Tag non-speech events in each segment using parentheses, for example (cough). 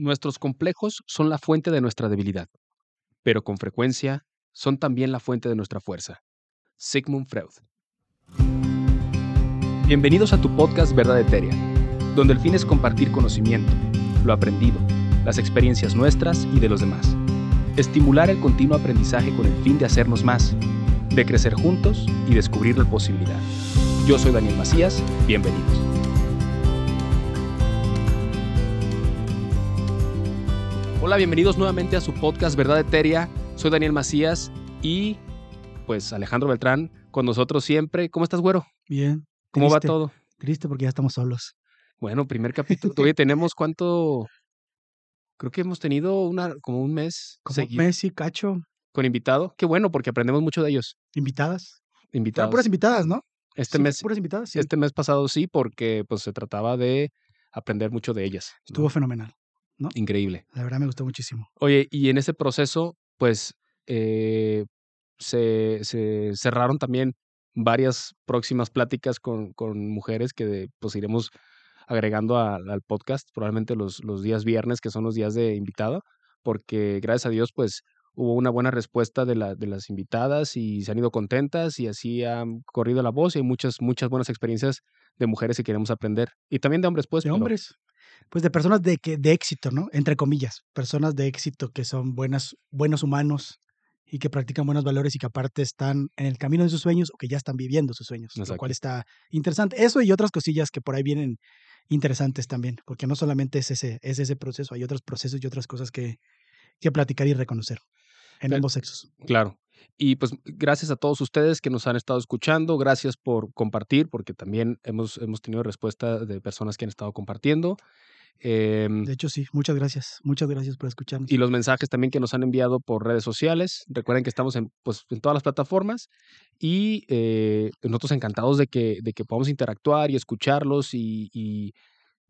Nuestros complejos son la fuente de nuestra debilidad, pero con frecuencia son también la fuente de nuestra fuerza. Sigmund Freud. Bienvenidos a tu podcast Verdad Etérea, donde el fin es compartir conocimiento, lo aprendido, las experiencias nuestras y de los demás. Estimular el continuo aprendizaje con el fin de hacernos más, de crecer juntos y descubrir la posibilidad. Yo soy Daniel Macías, bienvenidos. Hola, bienvenidos nuevamente a su podcast Verdad Eteria. Soy Daniel Macías y pues Alejandro Beltrán con nosotros siempre. ¿Cómo estás, güero? Bien. ¿Cómo va todo? Triste porque ya estamos solos. Bueno, primer (laughs) capítulo. Todavía tenemos cuánto. Creo que hemos tenido una, como un mes Como seguido Messi, Cacho, con invitado. Qué bueno, porque aprendemos mucho de ellos. invitadas. Fueron Invitados. puras invitadas, ¿no? Este Sí, mes, Puras invitadas, sí. este mes pasado sí, porque pues se trataba de aprender mucho de ellas. ¿no? Estuvo fenomenal. increíble. La verdad me gustó muchísimo. Oye, y en ese proceso, pues, eh, se, se cerraron también varias próximas pláticas con, con mujeres que de- pues iremos agregando a- al podcast, probablemente los, los días viernes, que son los días de invitado, porque gracias a Dios, pues, hubo una buena respuesta de, la, de las invitadas y se han ido contentas y así han corrido la voz y hay muchas, muchas buenas experiencias de mujeres que queremos aprender y también de hombres, pues. de pero- hombres. Pues de personas de, que, de éxito, ¿no? Entre comillas. Personas de éxito que son buenas, buenos humanos y que practican buenos valores y que aparte están en el camino de sus sueños o que ya están viviendo sus sueños. Lo cual está interesante. Eso y otras cosillas que por ahí vienen interesantes también. Porque no solamente es ese, es ese proceso, hay otros procesos y otras cosas que, que platicar y reconocer en ambos sexos. Claro. Y pues gracias a todos ustedes que nos han estado escuchando, gracias por compartir, porque también hemos, hemos tenido respuesta de personas que han estado compartiendo. Em, De hecho, sí, muchas gracias. Muchas gracias por escucharnos. y los mensajes también que nos han enviado por redes sociales. Recuerden que estamos en, pues, en todas las plataformas y eh, nosotros encantados de que, de que podamos interactuar y escucharlos y, y,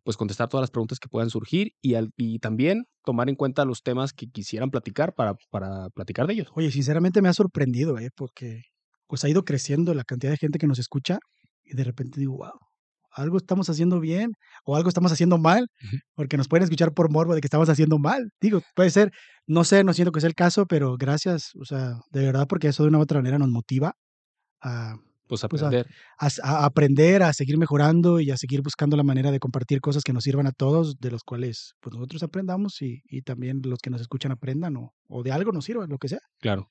pues contestar todas las preguntas que puedan surgir y, al- y también tomar en cuenta los temas que quisieran platicar para, para platicar de ellos. Oye, sinceramente me ha sorprendido, ¿eh? Porque pues ha ido creciendo la cantidad de gente que nos escucha y de repente digo, wow, algo estamos haciendo bien o algo estamos haciendo mal, porque nos pueden escuchar por morbo de que estamos haciendo mal. Digo, puede ser, no sé, no siento que sea el caso, pero gracias, o sea, de verdad, porque eso de una u otra manera nos motiva a, Pues Pues, a- aprender. a aprender, a seguir mejorando y a seguir buscando la manera de compartir cosas que nos sirvan a todos, de los cuales pues nosotros aprendamos y, y también los que nos escuchan aprendan o, o de algo nos sirva, lo que sea. Claro.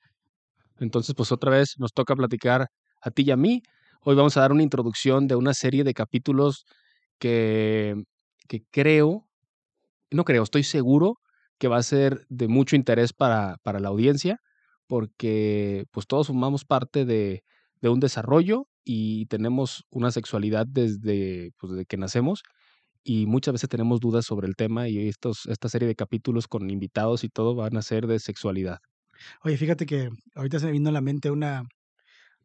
Entonces, pues otra vez nos toca platicar a ti y a mí. Hoy vamos a dar una introducción de una serie de capítulos que, que creo, no creo, estoy seguro que va a ser de mucho interés para, para la audiencia, porque pues todos formamos parte de, de un desarrollo y tenemos una sexualidad desde, pues, desde que nacemos y muchas veces tenemos dudas sobre el tema y estos, esta serie de capítulos con invitados y todo van a ser de sexualidad. Oye, fíjate que ahorita se me vino a la mente una,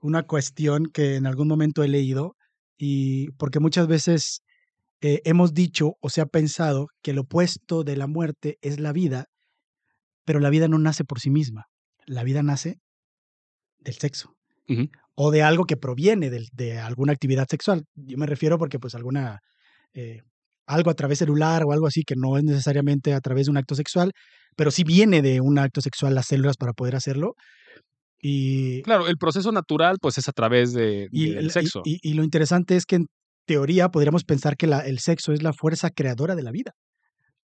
una cuestión que en algún momento he leído y porque muchas veces eh, hemos dicho o se ha pensado que el opuesto de la muerte es la vida, pero la vida no nace por sí misma. La vida nace del sexo Ujú. O de algo que proviene del- de, alguna actividad sexual. Yo me refiero porque pues alguna eh, algo a través celular o algo así que no es necesariamente a través de un acto sexual, pero sí viene de un acto sexual las células para poder hacerlo. Y, Claro, el proceso natural pues es a través de, y, del y- sexo. y- y lo interesante es que en teoría podríamos pensar que la- el sexo es la fuerza creadora de la vida,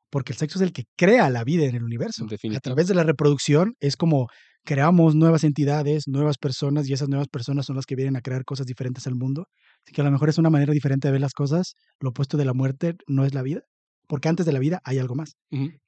porque el sexo es el que crea la vida en el universo. A través de la reproducción es como creamos nuevas entidades, nuevas personas, y esas nuevas personas son las que vienen a crear cosas diferentes al mundo. Así que a lo mejor es una manera diferente de ver las cosas. Lo opuesto de la muerte no es la vida, porque antes de la vida hay algo más,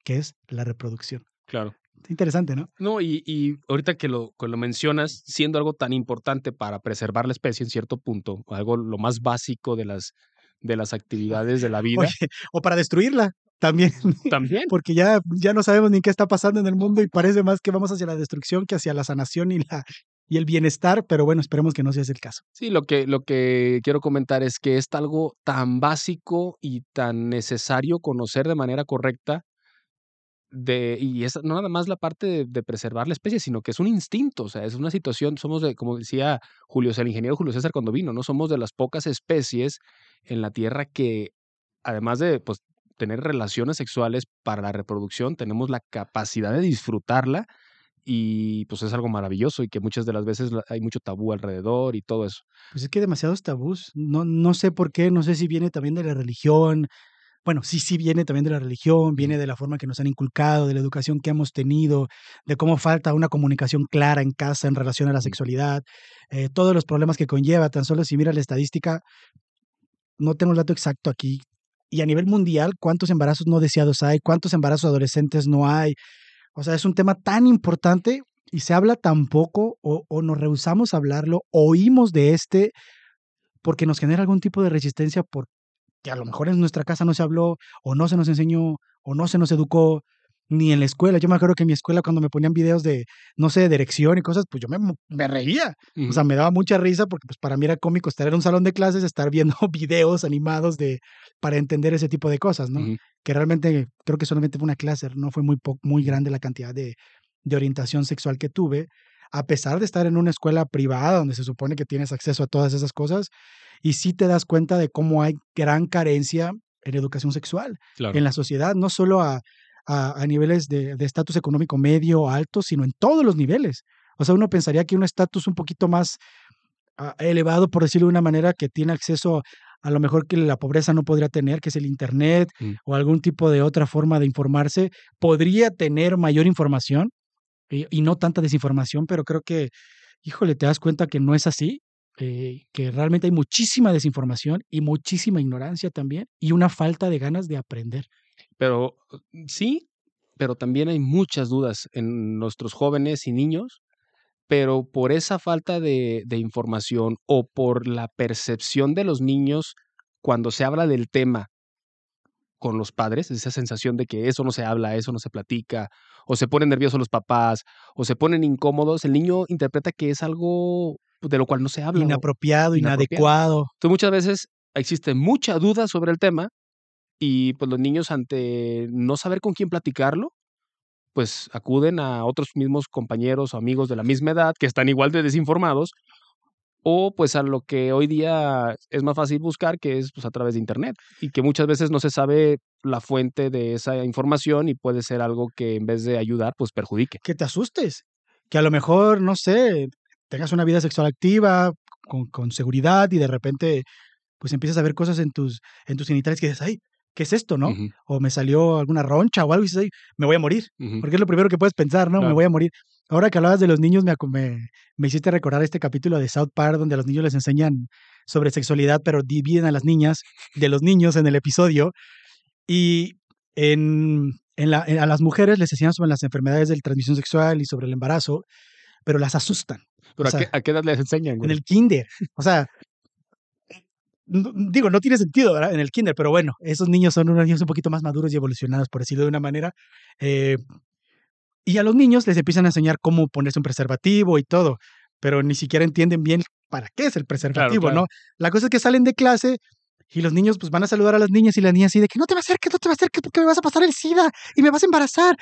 que es la reproducción. Claro. Interesante, ¿no? No, y, y ahorita que lo, que lo mencionas, siendo algo tan importante para preservar la especie en cierto punto, algo lo más básico de las, de las (laughs) actividades de la vida, Oye, o para destruirla también. (laughs) también. porque ya, ya no sabemos ni qué está pasando en el mundo y parece más que vamos hacia la destrucción que hacia la sanación y, la, y el bienestar, pero bueno, esperemos que no sea ese el caso. Sí, lo que, lo que quiero comentar es que es algo tan básico y tan necesario conocer de manera correcta de, y es no nada más la parte de, de preservar la especie, sino que es un instinto, o sea, es una situación, somos de, como decía Julio, el ingeniero Julio César cuando vino, ¿no? Somos de las pocas especies en la Tierra que, además de, pues, tener relaciones sexuales para la reproducción, tenemos la capacidad de disfrutarla y pues es algo maravilloso y que muchas de las veces hay mucho tabú alrededor y todo eso. Pues es que hay demasiados tabús. No, no sé por qué, no sé si viene también de la religión. Bueno, sí, sí viene también de la religión, viene de la forma que nos han inculcado, de la educación que hemos tenido, de cómo falta una comunicación clara en casa en relación a la sexualidad, eh, todos los problemas que conlleva. Tan solo si mira la estadística, no tengo el dato exacto aquí. Y a nivel mundial, ¿cuántos embarazos no deseados hay? ¿Cuántos embarazos adolescentes no hay? O sea, es un tema tan importante y se habla tan poco o, o nos rehusamos a hablarlo, oímos de este porque nos genera algún tipo de resistencia porque a lo mejor en nuestra casa no se habló o no se nos enseñó o no se nos educó ni en la escuela. Yo me acuerdo que en mi escuela cuando me ponían videos de, no sé, de erección y cosas, pues yo me, me reía. O sea, me daba mucha risa porque pues para mí era cómico estar en un salón de clases, estar viendo (laughs) videos animados de, para entender ese tipo de cosas, ¿no? Que realmente creo que solamente fue una clase, no fue muy, muy grande la cantidad de, de orientación sexual que tuve, a pesar de estar en una escuela privada donde se supone que tienes acceso a todas esas cosas, y sí te das cuenta de cómo hay gran carencia en educación sexual en la sociedad, no solo a, a, niveles de estatus económico medio o alto, sino en todos los niveles. O sea, uno pensaría que un estatus un poquito más ah, elevado, por decirlo de una manera, que tiene acceso a lo mejor que la pobreza no podría tener, que es el Internet mm. o algún tipo de otra forma de informarse, podría tener mayor información y, y, no tanta desinformación, pero creo que, híjole, te das cuenta que no es así, eh, que realmente hay muchísima desinformación y muchísima ignorancia también y una falta de ganas de aprender. Pero mm, sí, pero también hay muchas dudas en nuestros jóvenes y niños, pero por esa falta de, de información o por la percepción de los niños cuando se habla del tema con los padres, esa sensación de que eso no se habla, eso no se platica, o se ponen nerviosos los papás, o se ponen incómodos, el niño interpreta que es algo de lo cual no se habla. Inapropiado, inadecuado. Entonces muchas veces existe mucha duda sobre el tema y pues los niños ante no saber con quién platicarlo, pues acuden a otros mismos compañeros o amigos de la misma edad que están igual de desinformados o pues a lo que hoy día es más fácil buscar, que es pues a través de internet y que muchas veces no se sabe la fuente de esa información y puede ser algo que en vez de ayudar, pues perjudique. Que te asustes, que a lo mejor, no sé, tengas una vida sexual activa, con, con seguridad y de repente pues empiezas a ver cosas en tus, en tus genitales que dices, ay, ¿qué es esto, no? O me salió alguna roncha o algo y dices, me voy a morir. Porque es lo primero que puedes pensar, ¿no? Me voy a morir. Ahora que hablabas de los niños, me, me, hiciste recordar este capítulo de South Park donde a los niños les enseñan sobre sexualidad, pero dividen a las niñas de los niños en el episodio. Y en, en la, a las mujeres les enseñan sobre las enfermedades de transmisión sexual y sobre el embarazo, pero las asustan. ¿Pero a, qué, edad les enseñan? En el kinder. O sea, digo, no tiene sentido, ¿verdad? En el kinder, pero bueno, esos niños son unos niños un poquito más maduros y evolucionados, por decirlo de una manera. Eh, y a los niños les empiezan a enseñar cómo ponerse un preservativo y todo, pero ni siquiera entienden bien para qué es el preservativo, ¿no? La cosa es que salen de clase y los niños pues van a saludar a las niñas y las niñas así de que no te va a acerques, no te va a acerques porque me vas a pasar el SIDA y me vas a embarazar.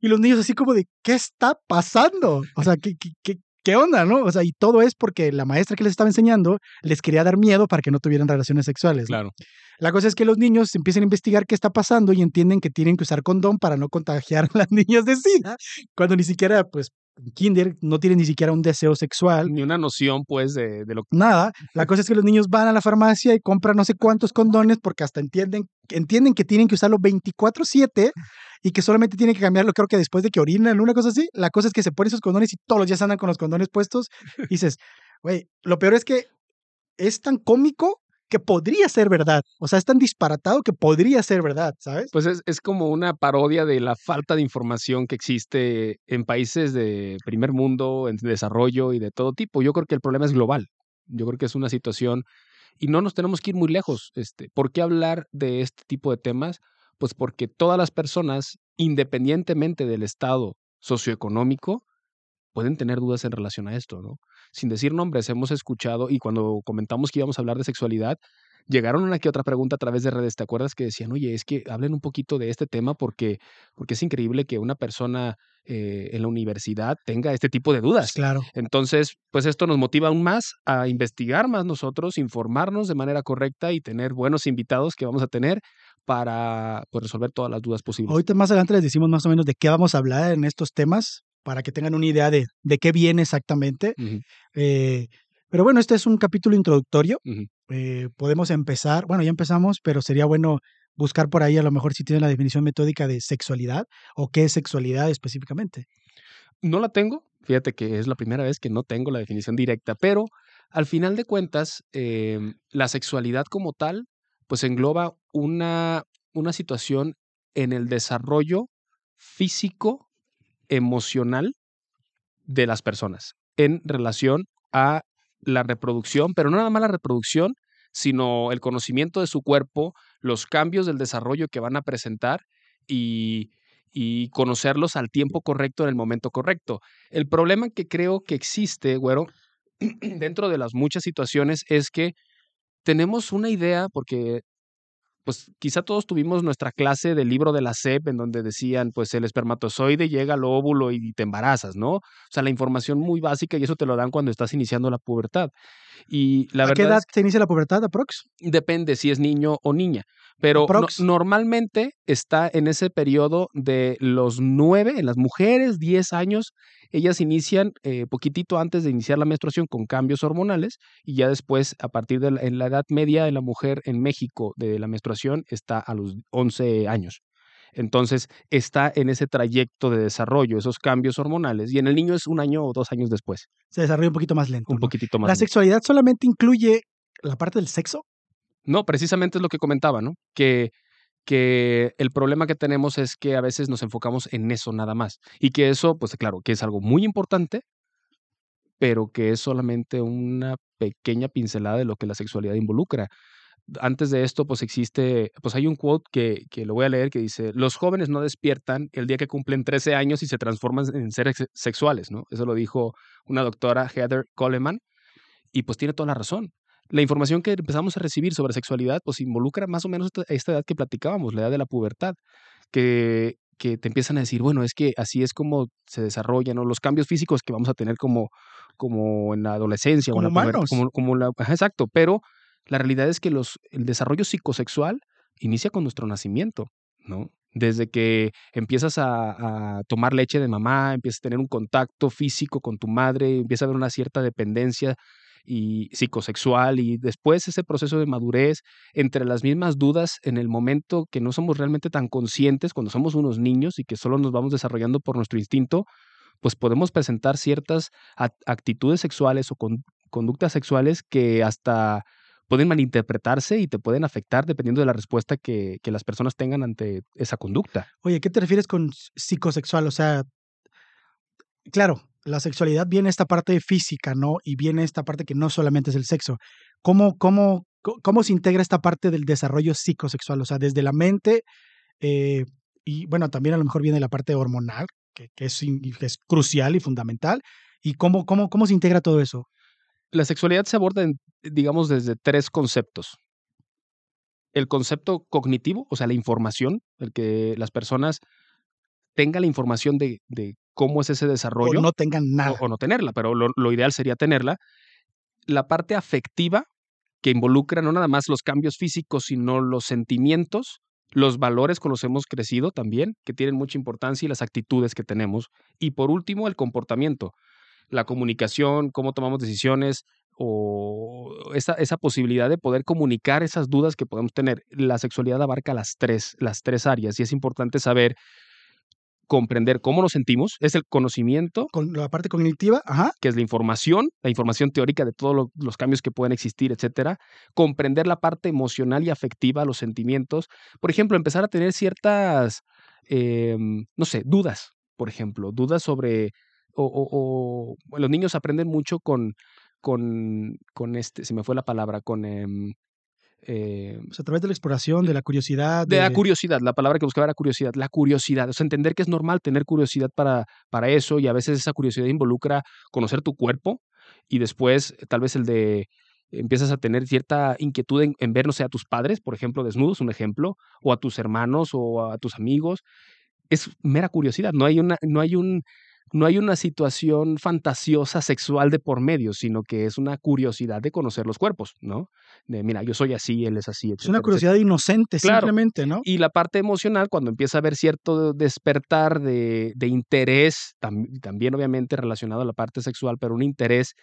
Y los niños así como de, ¿qué está pasando? O sea, ¿qué, qué, ¿qué onda, no? O sea, y todo es porque la maestra que les estaba enseñando les quería dar miedo para que no tuvieran relaciones sexuales. Claro. La cosa es que los niños empiezan a investigar qué está pasando y entienden que tienen que usar condón para no contagiar a las (laughs) niñas de SIDA, cuando ni siquiera, pues, kinder no tienen ni siquiera un deseo sexual. Ni una noción, pues, de, de lo que... Nada. La cosa es que los niños van a la farmacia y compran no sé cuántos condones porque hasta entienden, entienden que tienen que usarlo 24/7 y que solamente tiene que cambiarlo, creo que después de que orinan, una cosa así. La cosa es que se ponen esos condones y todos los días andan con los condones puestos. Y dices, güey, lo peor es que es tan cómico que podría ser verdad. O sea, es tan disparatado que podría ser verdad, ¿sabes? Pues es, es, como una parodia de la falta de información que existe en países de primer mundo, en desarrollo y de todo tipo. Yo creo que el problema es global. Yo creo que es una situación y no nos tenemos que ir muy lejos. Este, ¿Por qué hablar de este tipo de temas? Pues porque todas las personas, independientemente del estado socioeconómico, pueden tener dudas en relación a esto, ¿no? Sin decir nombres, hemos escuchado y cuando comentamos que íbamos a hablar de sexualidad, llegaron una que otra pregunta a través de redes, ¿te acuerdas? Que decían, oye, es que hablen un poquito de este tema porque, porque es increíble que una persona eh, en la universidad tenga este tipo de dudas. Claro. Entonces, pues esto nos motiva aún más a investigar más nosotros, informarnos de manera correcta y tener buenos invitados que vamos a tener para pues, resolver todas las dudas posibles. Ahorita más adelante les decimos más o menos de qué vamos a hablar en estos temas para que tengan una idea de, de qué viene exactamente. Eh, pero bueno, este es un capítulo introductorio. Eh, podemos empezar, bueno, ya empezamos, pero sería bueno buscar por ahí a lo mejor si tienen la definición metódica de sexualidad o qué es sexualidad específicamente. No la tengo, fíjate que es la primera vez que no tengo la definición directa, pero al final de cuentas, em, la sexualidad como tal, pues engloba una, una situación en el desarrollo físico, emocional de las personas en relación a la reproducción, pero no nada más la reproducción, sino el conocimiento de su cuerpo, los cambios del desarrollo que van a presentar y, conocerlos al tiempo correcto, en el momento correcto. El problema que creo que existe, güero, (clears throat) dentro de las muchas situaciones es que tenemos una idea, porque pues quizá todos tuvimos nuestra clase del libro de la SEP en donde decían, pues el espermatozoide llega al óvulo y te embarazas, ¿no? O sea, la información muy básica y eso te lo dan cuando estás iniciando la pubertad. Y la ¿A qué edad es que se inicia la pubertad, aprox? depende si es niño o niña, pero no- normalmente está en ese periodo de los nueve, en las mujeres, 10 años, ellas inician eh, poquitito antes de iniciar la menstruación con cambios hormonales y ya después, a partir de la, en la edad media de la mujer en México de la menstruación, está a los 11 años. Entonces, está en ese trayecto de desarrollo, esos cambios hormonales, y en el niño es un año o dos años después, Se desarrolla un poquito más lento. un ¿no? poquitito más. ¿La lento. sexualidad solamente incluye la parte del sexo? No, precisamente es lo que comentaba, ¿no? Que, que el problema que tenemos es que a veces nos enfocamos en eso nada más. Y que eso, pues claro, que es algo muy importante, pero que es solamente una pequeña pincelada de lo que la sexualidad involucra. Antes de esto, pues existe, pues hay un quote que, que lo voy a leer que dice, los jóvenes no despiertan el día que cumplen 13 años y se transforman en seres sex- sexuales, ¿no? Eso lo dijo una doctora, Heather Coleman, y pues tiene toda la razón. La información que empezamos a recibir sobre sexualidad, pues involucra más o menos esta, esta edad que platicábamos, la edad de la pubertad, que, que te empiezan a decir, bueno, es que así es como se desarrollan, ¿no? los cambios físicos que vamos a tener como, como en la adolescencia o en la pubertad, como, como la, ajá, exacto, pero la realidad es que los, el desarrollo psicosexual inicia con nuestro nacimiento, ¿no? Desde que empiezas a, a tomar leche de mamá, empiezas a tener un contacto físico con tu madre, empieza a haber una cierta dependencia y psicosexual y después ese proceso de madurez entre las mismas dudas en el momento que no somos realmente tan conscientes cuando somos unos niños y que solo nos vamos desarrollando por nuestro instinto, pues podemos presentar ciertas actitudes sexuales o con- conductas sexuales que hasta pueden malinterpretarse y te pueden afectar dependiendo de la respuesta que, que las personas tengan ante esa conducta. Oye, ¿qué te refieres con psicosexual? O sea, claro, la sexualidad viene esta parte física, ¿no? Y viene esta parte que no solamente es el sexo. ¿Cómo, cómo, cómo se integra esta parte del desarrollo psicosexual? O sea, desde la mente eh, y, bueno, también a lo mejor viene la parte hormonal, que, es, que es crucial y fundamental. ¿Y cómo, cómo, cómo se integra todo eso? La sexualidad se aborda, en, digamos, desde tres conceptos. El concepto cognitivo, o sea, la información, el que las personas tengan la información de, de cómo es ese O desarrollo. no tengan o, nada. o no tenerla, pero lo, lo ideal sería tenerla. La parte afectiva, que involucra no nada más los cambios físicos, sino los sentimientos, los valores con los que hemos crecido también, que tienen mucha importancia, y las actitudes que tenemos. Y por último, el comportamiento, la comunicación, cómo tomamos decisiones o esa, esa posibilidad de poder comunicar esas dudas que podemos tener. La sexualidad abarca las tres, las tres áreas y es importante saber comprender cómo nos sentimos, es el conocimiento, Con la parte cognitiva, ajá. que es la información, la información teórica de todos lo- los cambios que pueden existir, etcétera. Comprender la parte emocional y afectiva, los sentimientos. Por ejemplo, empezar a tener ciertas, em, no sé, dudas, por ejemplo, dudas sobre, o, o- o- los niños aprenden mucho con, con, con este, se me fue la palabra, con... em, eh, O sea, a través de la exploración, de la curiosidad. de la curiosidad, la palabra que buscaba era curiosidad, la curiosidad, o sea, entender que es normal tener curiosidad para, para eso y a veces esa curiosidad involucra conocer tu cuerpo y después eh, tal vez el de empiezas a tener cierta inquietud en, en ver, no sé, a tus padres, por ejemplo, desnudos, un ejemplo, o a tus hermanos o a tus amigos. Es mera curiosidad, no hay una, no hay un, no hay una situación fantasiosa sexual de por medio, sino que es una curiosidad de conocer los cuerpos, ¿no? De, mira, yo soy así, él es así. Es una curiosidad inocente, simplemente, ¿no? Y la parte emocional, cuando empieza a haber cierto despertar de, interés, también obviamente relacionado a la parte sexual, pero un interés,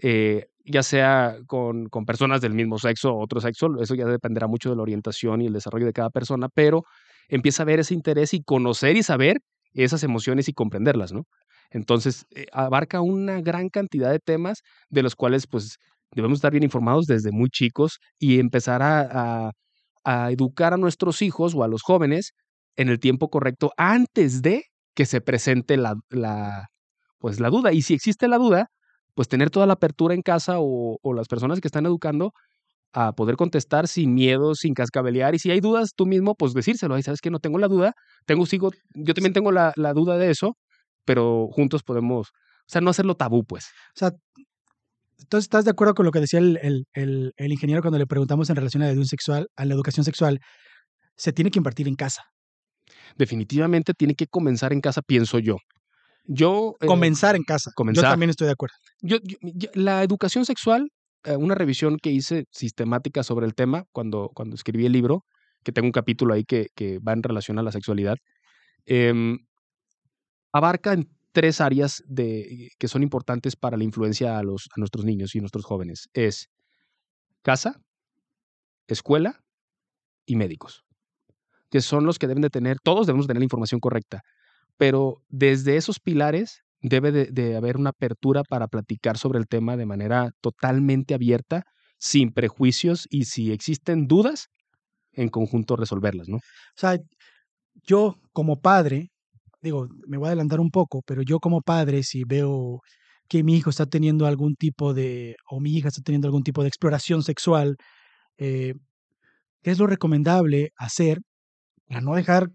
eh, ya sea con, con personas del mismo sexo o otro sexo, eso ya dependerá mucho de la orientación y el desarrollo de cada persona, pero empieza a haber ese interés y conocer y saber esas emociones y comprenderlas, ¿no? Entonces, eh, abarca una gran cantidad de temas de los cuales, pues, debemos estar bien informados desde muy chicos y empezar a, educar a nuestros hijos o a los jóvenes en el tiempo correcto antes de que se presente la, la, pues, la duda. Y si existe la duda, pues tener toda la apertura en casa o, o las personas que están educando a poder contestar sin miedo, sin cascabelear. Y si hay dudas, tú mismo, pues decírselo. Ahí sabes que no tengo la duda, tengo, sigo, yo también tengo la, la, duda de eso, pero juntos podemos, o sea, no hacerlo tabú, pues. O sea, entonces estás de acuerdo con lo que decía el, el, el, el ingeniero cuando le preguntamos en relación a la, educación sexual, a la educación sexual, se tiene que impartir en casa. Definitivamente tiene que comenzar en casa, pienso yo. Yo eh, comenzar en casa. Comenzar. Yo también estoy de acuerdo. yo, la educación sexual eh, una revisión que hice sistemática sobre el tema cuando, cuando escribí el libro, que tengo un capítulo ahí que, que va en relación a la sexualidad, em, abarca en tres áreas de, que son importantes para la influencia a, los, nuestros niños y nuestros jóvenes. Es casa, escuela y médicos, que son los que deben de tener, todos debemos tener la información correcta, pero desde esos pilares debe de, haber una apertura para platicar sobre el tema de manera totalmente abierta, sin prejuicios y si existen dudas, en conjunto resolverlas, ¿no? O sea, yo como padre, digo, me voy a adelantar un poco, pero yo como padre, si veo que mi hijo está teniendo algún tipo de, o mi hija está teniendo algún tipo de exploración sexual, eh, ¿qué es lo recomendable hacer para no dejar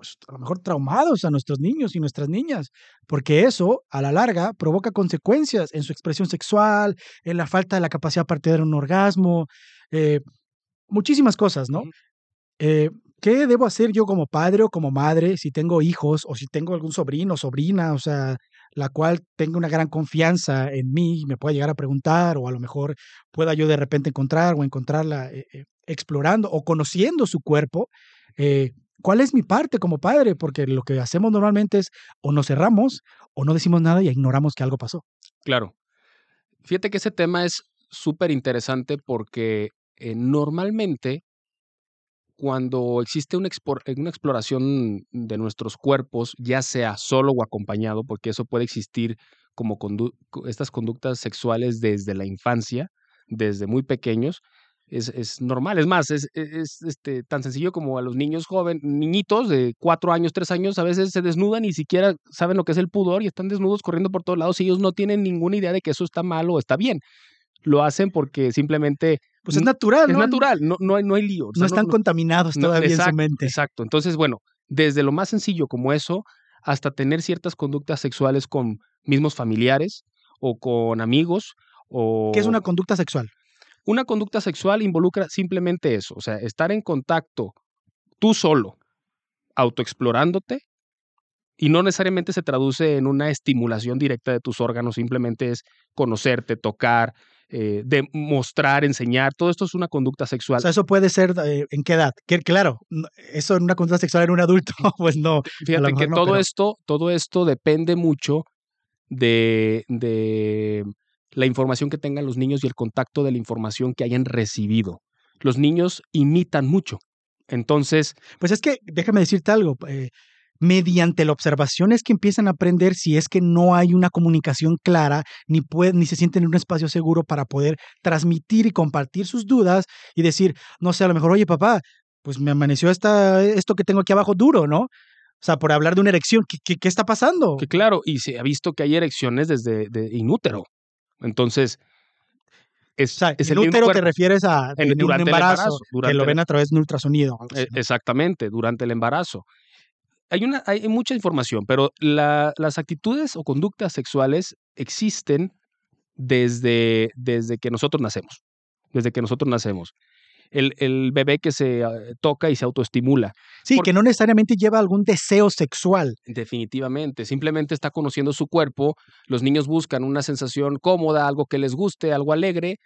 pues, a lo mejor traumados a nuestros niños y nuestras niñas, porque eso a la larga provoca consecuencias en su expresión sexual, en la falta de la capacidad para tener un orgasmo, eh, muchísimas cosas, ¿no? Eh, ¿Qué debo hacer yo como padre o como madre si tengo hijos o si tengo algún sobrino o sobrina, o sea, la cual tenga una gran confianza en mí y me pueda llegar a preguntar o a lo mejor pueda yo de repente encontrar o encontrarla eh, explorando o conociendo su cuerpo? ¿Cuál es mi parte como padre? Porque lo que hacemos normalmente es o nos cerramos o no decimos nada y ignoramos que algo pasó. Claro. Fíjate que ese tema es súper interesante porque eh, normalmente cuando existe una, una, exploración de nuestros cuerpos, ya sea solo o acompañado, porque eso puede existir como estas conductas sexuales desde la infancia, desde muy pequeños, es, normal. Es más, es, es, este, tan sencillo como a los niños jóvenes, niñitos de cuatro años, tres años, a veces se desnudan y ni siquiera saben lo que es el pudor y están desnudos corriendo por todos lados y ellos no tienen ninguna idea de que eso está mal o está bien. Lo hacen porque simplemente... Pues es natural, Es natural, no, no, hay, no hay lío. no están contaminados todavía en su mente. Exacto. Entonces, bueno, desde lo más sencillo como eso hasta tener ciertas conductas sexuales con mismos familiares o con amigos o... ¿Qué es una conducta sexual? Una conducta sexual involucra simplemente eso, o sea, estar en contacto tú solo, autoexplorándote, y no necesariamente se traduce en una estimulación directa de tus órganos, simplemente es conocerte, tocar, eh, demostrar, enseñar, todo esto es una conducta sexual. O sea, eso puede ser eh, en qué edad. Que, claro, eso en una conducta sexual en un adulto, (laughs) (laughs) pues no. Fíjate que todo esto, todo esto depende mucho de, de la información que tengan los niños y el contacto de la información que hayan recibido. Los niños imitan mucho. Entonces... Pues es que, déjame decirte algo, eh, mediante la observación es que empiezan a aprender si es que no hay una comunicación clara, ni, pueden, ni se sienten en un espacio seguro para poder transmitir y compartir sus dudas y decir, no sé, a lo mejor, oye papá, pues me amaneció esta, esto que tengo aquí abajo duro, ¿no? O sea, por hablar de una erección, ¿qué, qué, está pasando? Que claro, y se ha visto que hay erecciones desde de inútero. Entonces, es, el útero te refieres a durante un embarazo, que lo ven a través de un ultrasonido. E, exactamente, durante el embarazo. Hay, una, hay mucha información, pero las actitudes o conductas sexuales existen desde, desde que nosotros nacemos. Desde que nosotros nacemos. el, el bebé que se ah, toca y se autoestimula. Sí, que no necesariamente lleva algún deseo sexual. Definitivamente, simplemente está conociendo su cuerpo. Los niños buscan una sensación cómoda, algo que les guste, algo alegre,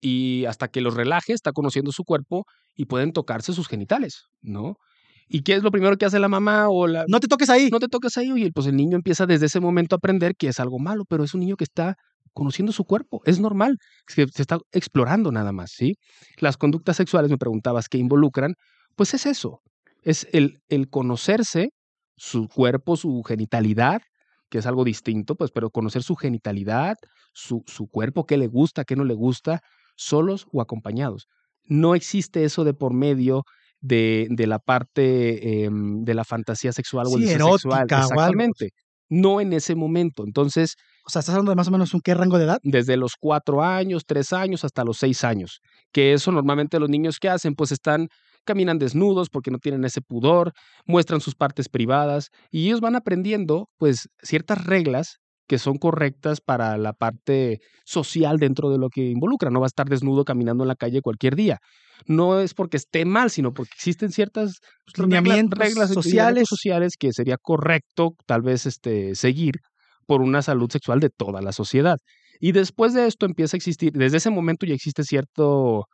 y hasta que los relaje, está conociendo su cuerpo y pueden tocarse sus genitales, ¿no? ¿Y qué es lo primero que hace la mamá o la... No te toques ahí. no te toques ahí, oye, pues el niño empieza desde ese momento a aprender que es algo malo, pero es un niño que está conociendo su cuerpo, es normal, que se está explorando nada más, ¿sí? Las conductas sexuales, me preguntabas, ¿qué involucran? Pues es eso, es el, el conocerse su cuerpo, su genitalidad, que es algo distinto, pues, pero conocer su genitalidad, su, su cuerpo, qué le gusta, qué no le gusta, solos o acompañados. No existe eso de por medio de, de la parte em, de la fantasía sexual o el deseo sexual. erótica algo. Exactamente. No en ese momento. Entonces, O sea, estás hablando de más o menos un qué rango de edad. desde los cuatro años, tres años, hasta los seis años. Que eso normalmente los niños que hacen, pues están, caminan desnudos porque no tienen ese pudor, muestran sus partes privadas y ellos van aprendiendo, pues, ciertas reglas que son correctas para la parte social dentro de lo que involucra. No va a estar desnudo caminando en la calle cualquier día. No es porque esté mal, sino porque existen ciertas pues, reglas sociales. sociales que sería correcto tal vez este, seguir por una salud sexual de toda la sociedad. Y después de esto empieza a existir, desde ese momento ya existe cierto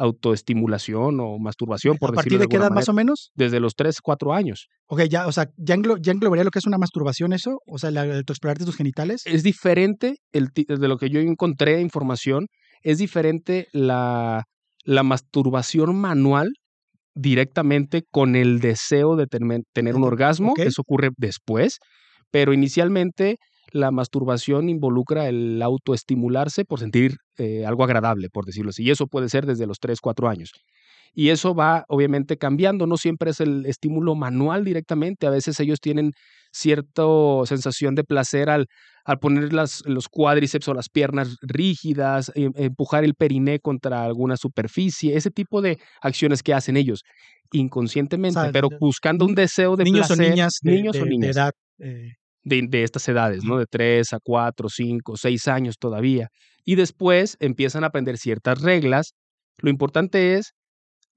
autoestimulación o masturbación, por ¿A partir de qué edad más o menos? desde los 3, 4 años. Ok, ya, o sea, ¿ya, englo- ya englobaría lo que es una masturbación eso? O sea, la, el explorarte tus genitales. Es diferente el, de lo que yo encontré información, es diferente la, la masturbación manual directamente con el deseo de tener, tener un orgasmo, eso ocurre después, pero inicialmente la masturbación involucra el autoestimularse por sentir eh, algo agradable, por decirlo así, y eso puede ser desde los 3, 4 años. Y eso va obviamente cambiando, no siempre es el estímulo manual directamente, a veces ellos tienen cierta sensación de placer al, al poner las, los cuádriceps o las piernas rígidas, em- empujar el periné contra alguna superficie, ese tipo de acciones que hacen ellos inconscientemente, sea, pero buscando un deseo de niños placer, o niñas de, niños de- o de niñas edad. eh, de, de estas edades, ¿no? De 3 a 4, 5, 6 años todavía. Y después empiezan a aprender ciertas reglas. Lo importante es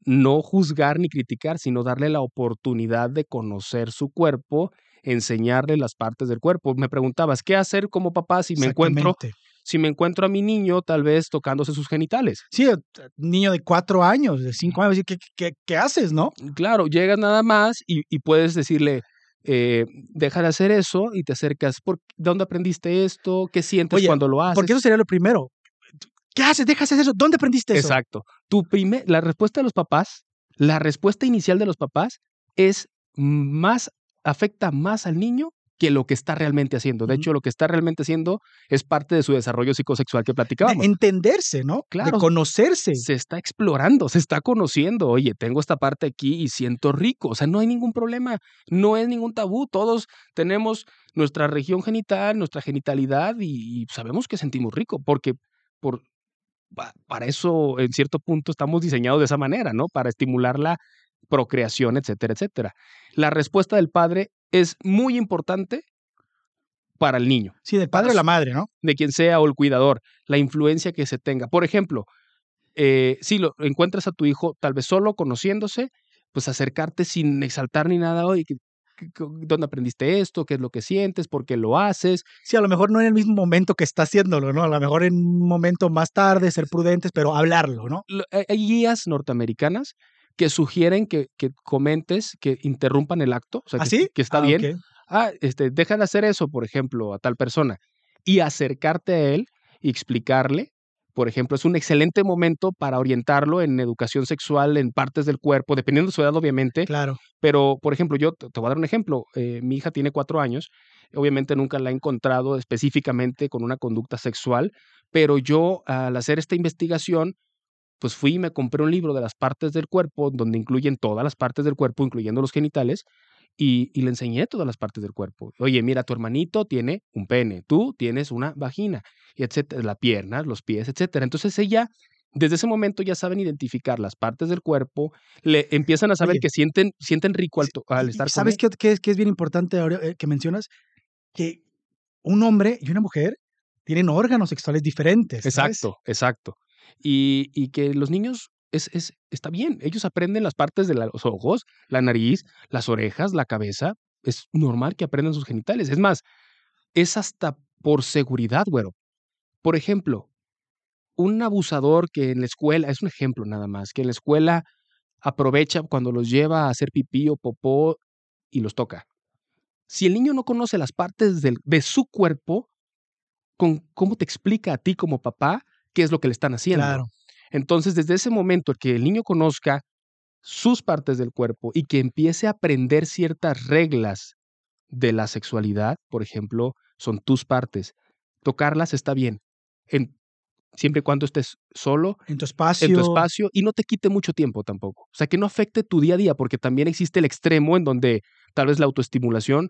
no juzgar ni criticar, sino darle la oportunidad de conocer su cuerpo, enseñarle las partes del cuerpo. Me preguntabas, ¿qué hacer como papá si me encuentro, si me encuentro a mi niño tal vez tocándose sus genitales? Sí, eh, niño de cuatro años, de cinco años, ¿qué, qué, qué haces, no? Claro, llegas nada más y, y puedes decirle, eh, deja de hacer eso y te acercas, ¿por ¿dónde aprendiste esto? ¿Qué sientes Oye, cuando lo haces? Porque eso sería lo primero. ¿Qué haces? Dejas de hacer eso. ¿Dónde aprendiste eso? Exacto. Tu primer, la respuesta de los papás, la respuesta inicial de los papás es más, afecta más al niño que lo que está realmente haciendo. De hecho, lo que está realmente haciendo es parte de su desarrollo psicosexual que De platicábamos. entenderse, ¿no? Claro. De conocerse. Se está explorando, se está conociendo. Oye, tengo esta parte aquí y siento rico. O sea, no hay ningún problema, no es ningún tabú. Todos tenemos nuestra región genital, nuestra genitalidad y, y sabemos que sentimos rico porque por, pa- para eso, en cierto punto, estamos diseñados de esa manera, ¿no? Para estimular la procreación, etcétera, etcétera. La respuesta del padre es muy importante para el niño Sí, del padre o la madre, ¿no? de quien sea o el cuidador, la influencia que se tenga. Por ejemplo, eh, si lo encuentras a tu hijo tal vez solo conociéndose, pues acercarte sin exaltar ni nada, oye, ¿qué- qué- qué- ¿dónde aprendiste esto? ¿Qué es lo que sientes? ¿Por qué lo haces? Sí, a lo mejor no en el mismo momento que está haciéndolo, ¿no? A lo mejor en un momento más tarde, ser prudentes, pero hablarlo, ¿no? Hay- Hay guías norteamericanas que sugieren que, que comentes, que interrumpan el acto, o sea, que, ¿Así? que está Ah, bien. ah, este, deja de hacer eso, por ejemplo, a tal persona, y acercarte a él y explicarle, por ejemplo, es un excelente momento para orientarlo en educación sexual, en partes del cuerpo, dependiendo de su edad, obviamente, Claro. pero, por ejemplo, yo te te voy a dar un ejemplo, eh, mi hija tiene cuatro años, obviamente nunca la he encontrado específicamente con una conducta sexual, pero yo al hacer esta investigación, pues fui y me compré un libro de las partes del cuerpo, donde incluyen todas las partes del cuerpo, incluyendo los genitales, y, y le enseñé todas las partes del cuerpo. Oye, mira, tu hermanito tiene un pene, tú tienes una vagina, y etcétera, la pierna, los pies, etcétera. Entonces ella, desde ese momento ya saben identificar las partes del cuerpo, le empiezan a saber Oye. que sienten, sienten rico al, al estar con ¿Sabes él. qué, qué es, qué es bien importante ahora eh, que mencionas? Que un hombre y una mujer tienen órganos sexuales diferentes. ¿sabes? Exacto, exacto. Y, que los niños es, está bien. Ellos aprenden las partes de los ojos, la nariz, las orejas, la cabeza. Es normal que aprendan sus genitales. Es más, es hasta por seguridad, güero. Por ejemplo, un abusador que en la escuela, es un ejemplo nada más, que en la escuela aprovecha cuando los lleva a hacer pipí o popó y los toca. Si el niño no conoce las partes de su cuerpo, con, ¿cómo te explica a ti como papá qué es lo que le están haciendo? Claro. Entonces, desde ese momento que el niño conozca sus partes del cuerpo y que empiece a aprender ciertas reglas de la sexualidad, por ejemplo, son tus partes. Tocarlas está bien, en, siempre y cuando estés solo, en tu espacio. en tu espacio y no te quite mucho tiempo tampoco. O sea, que no afecte tu día a día, porque también existe el extremo en donde tal vez la autoestimulación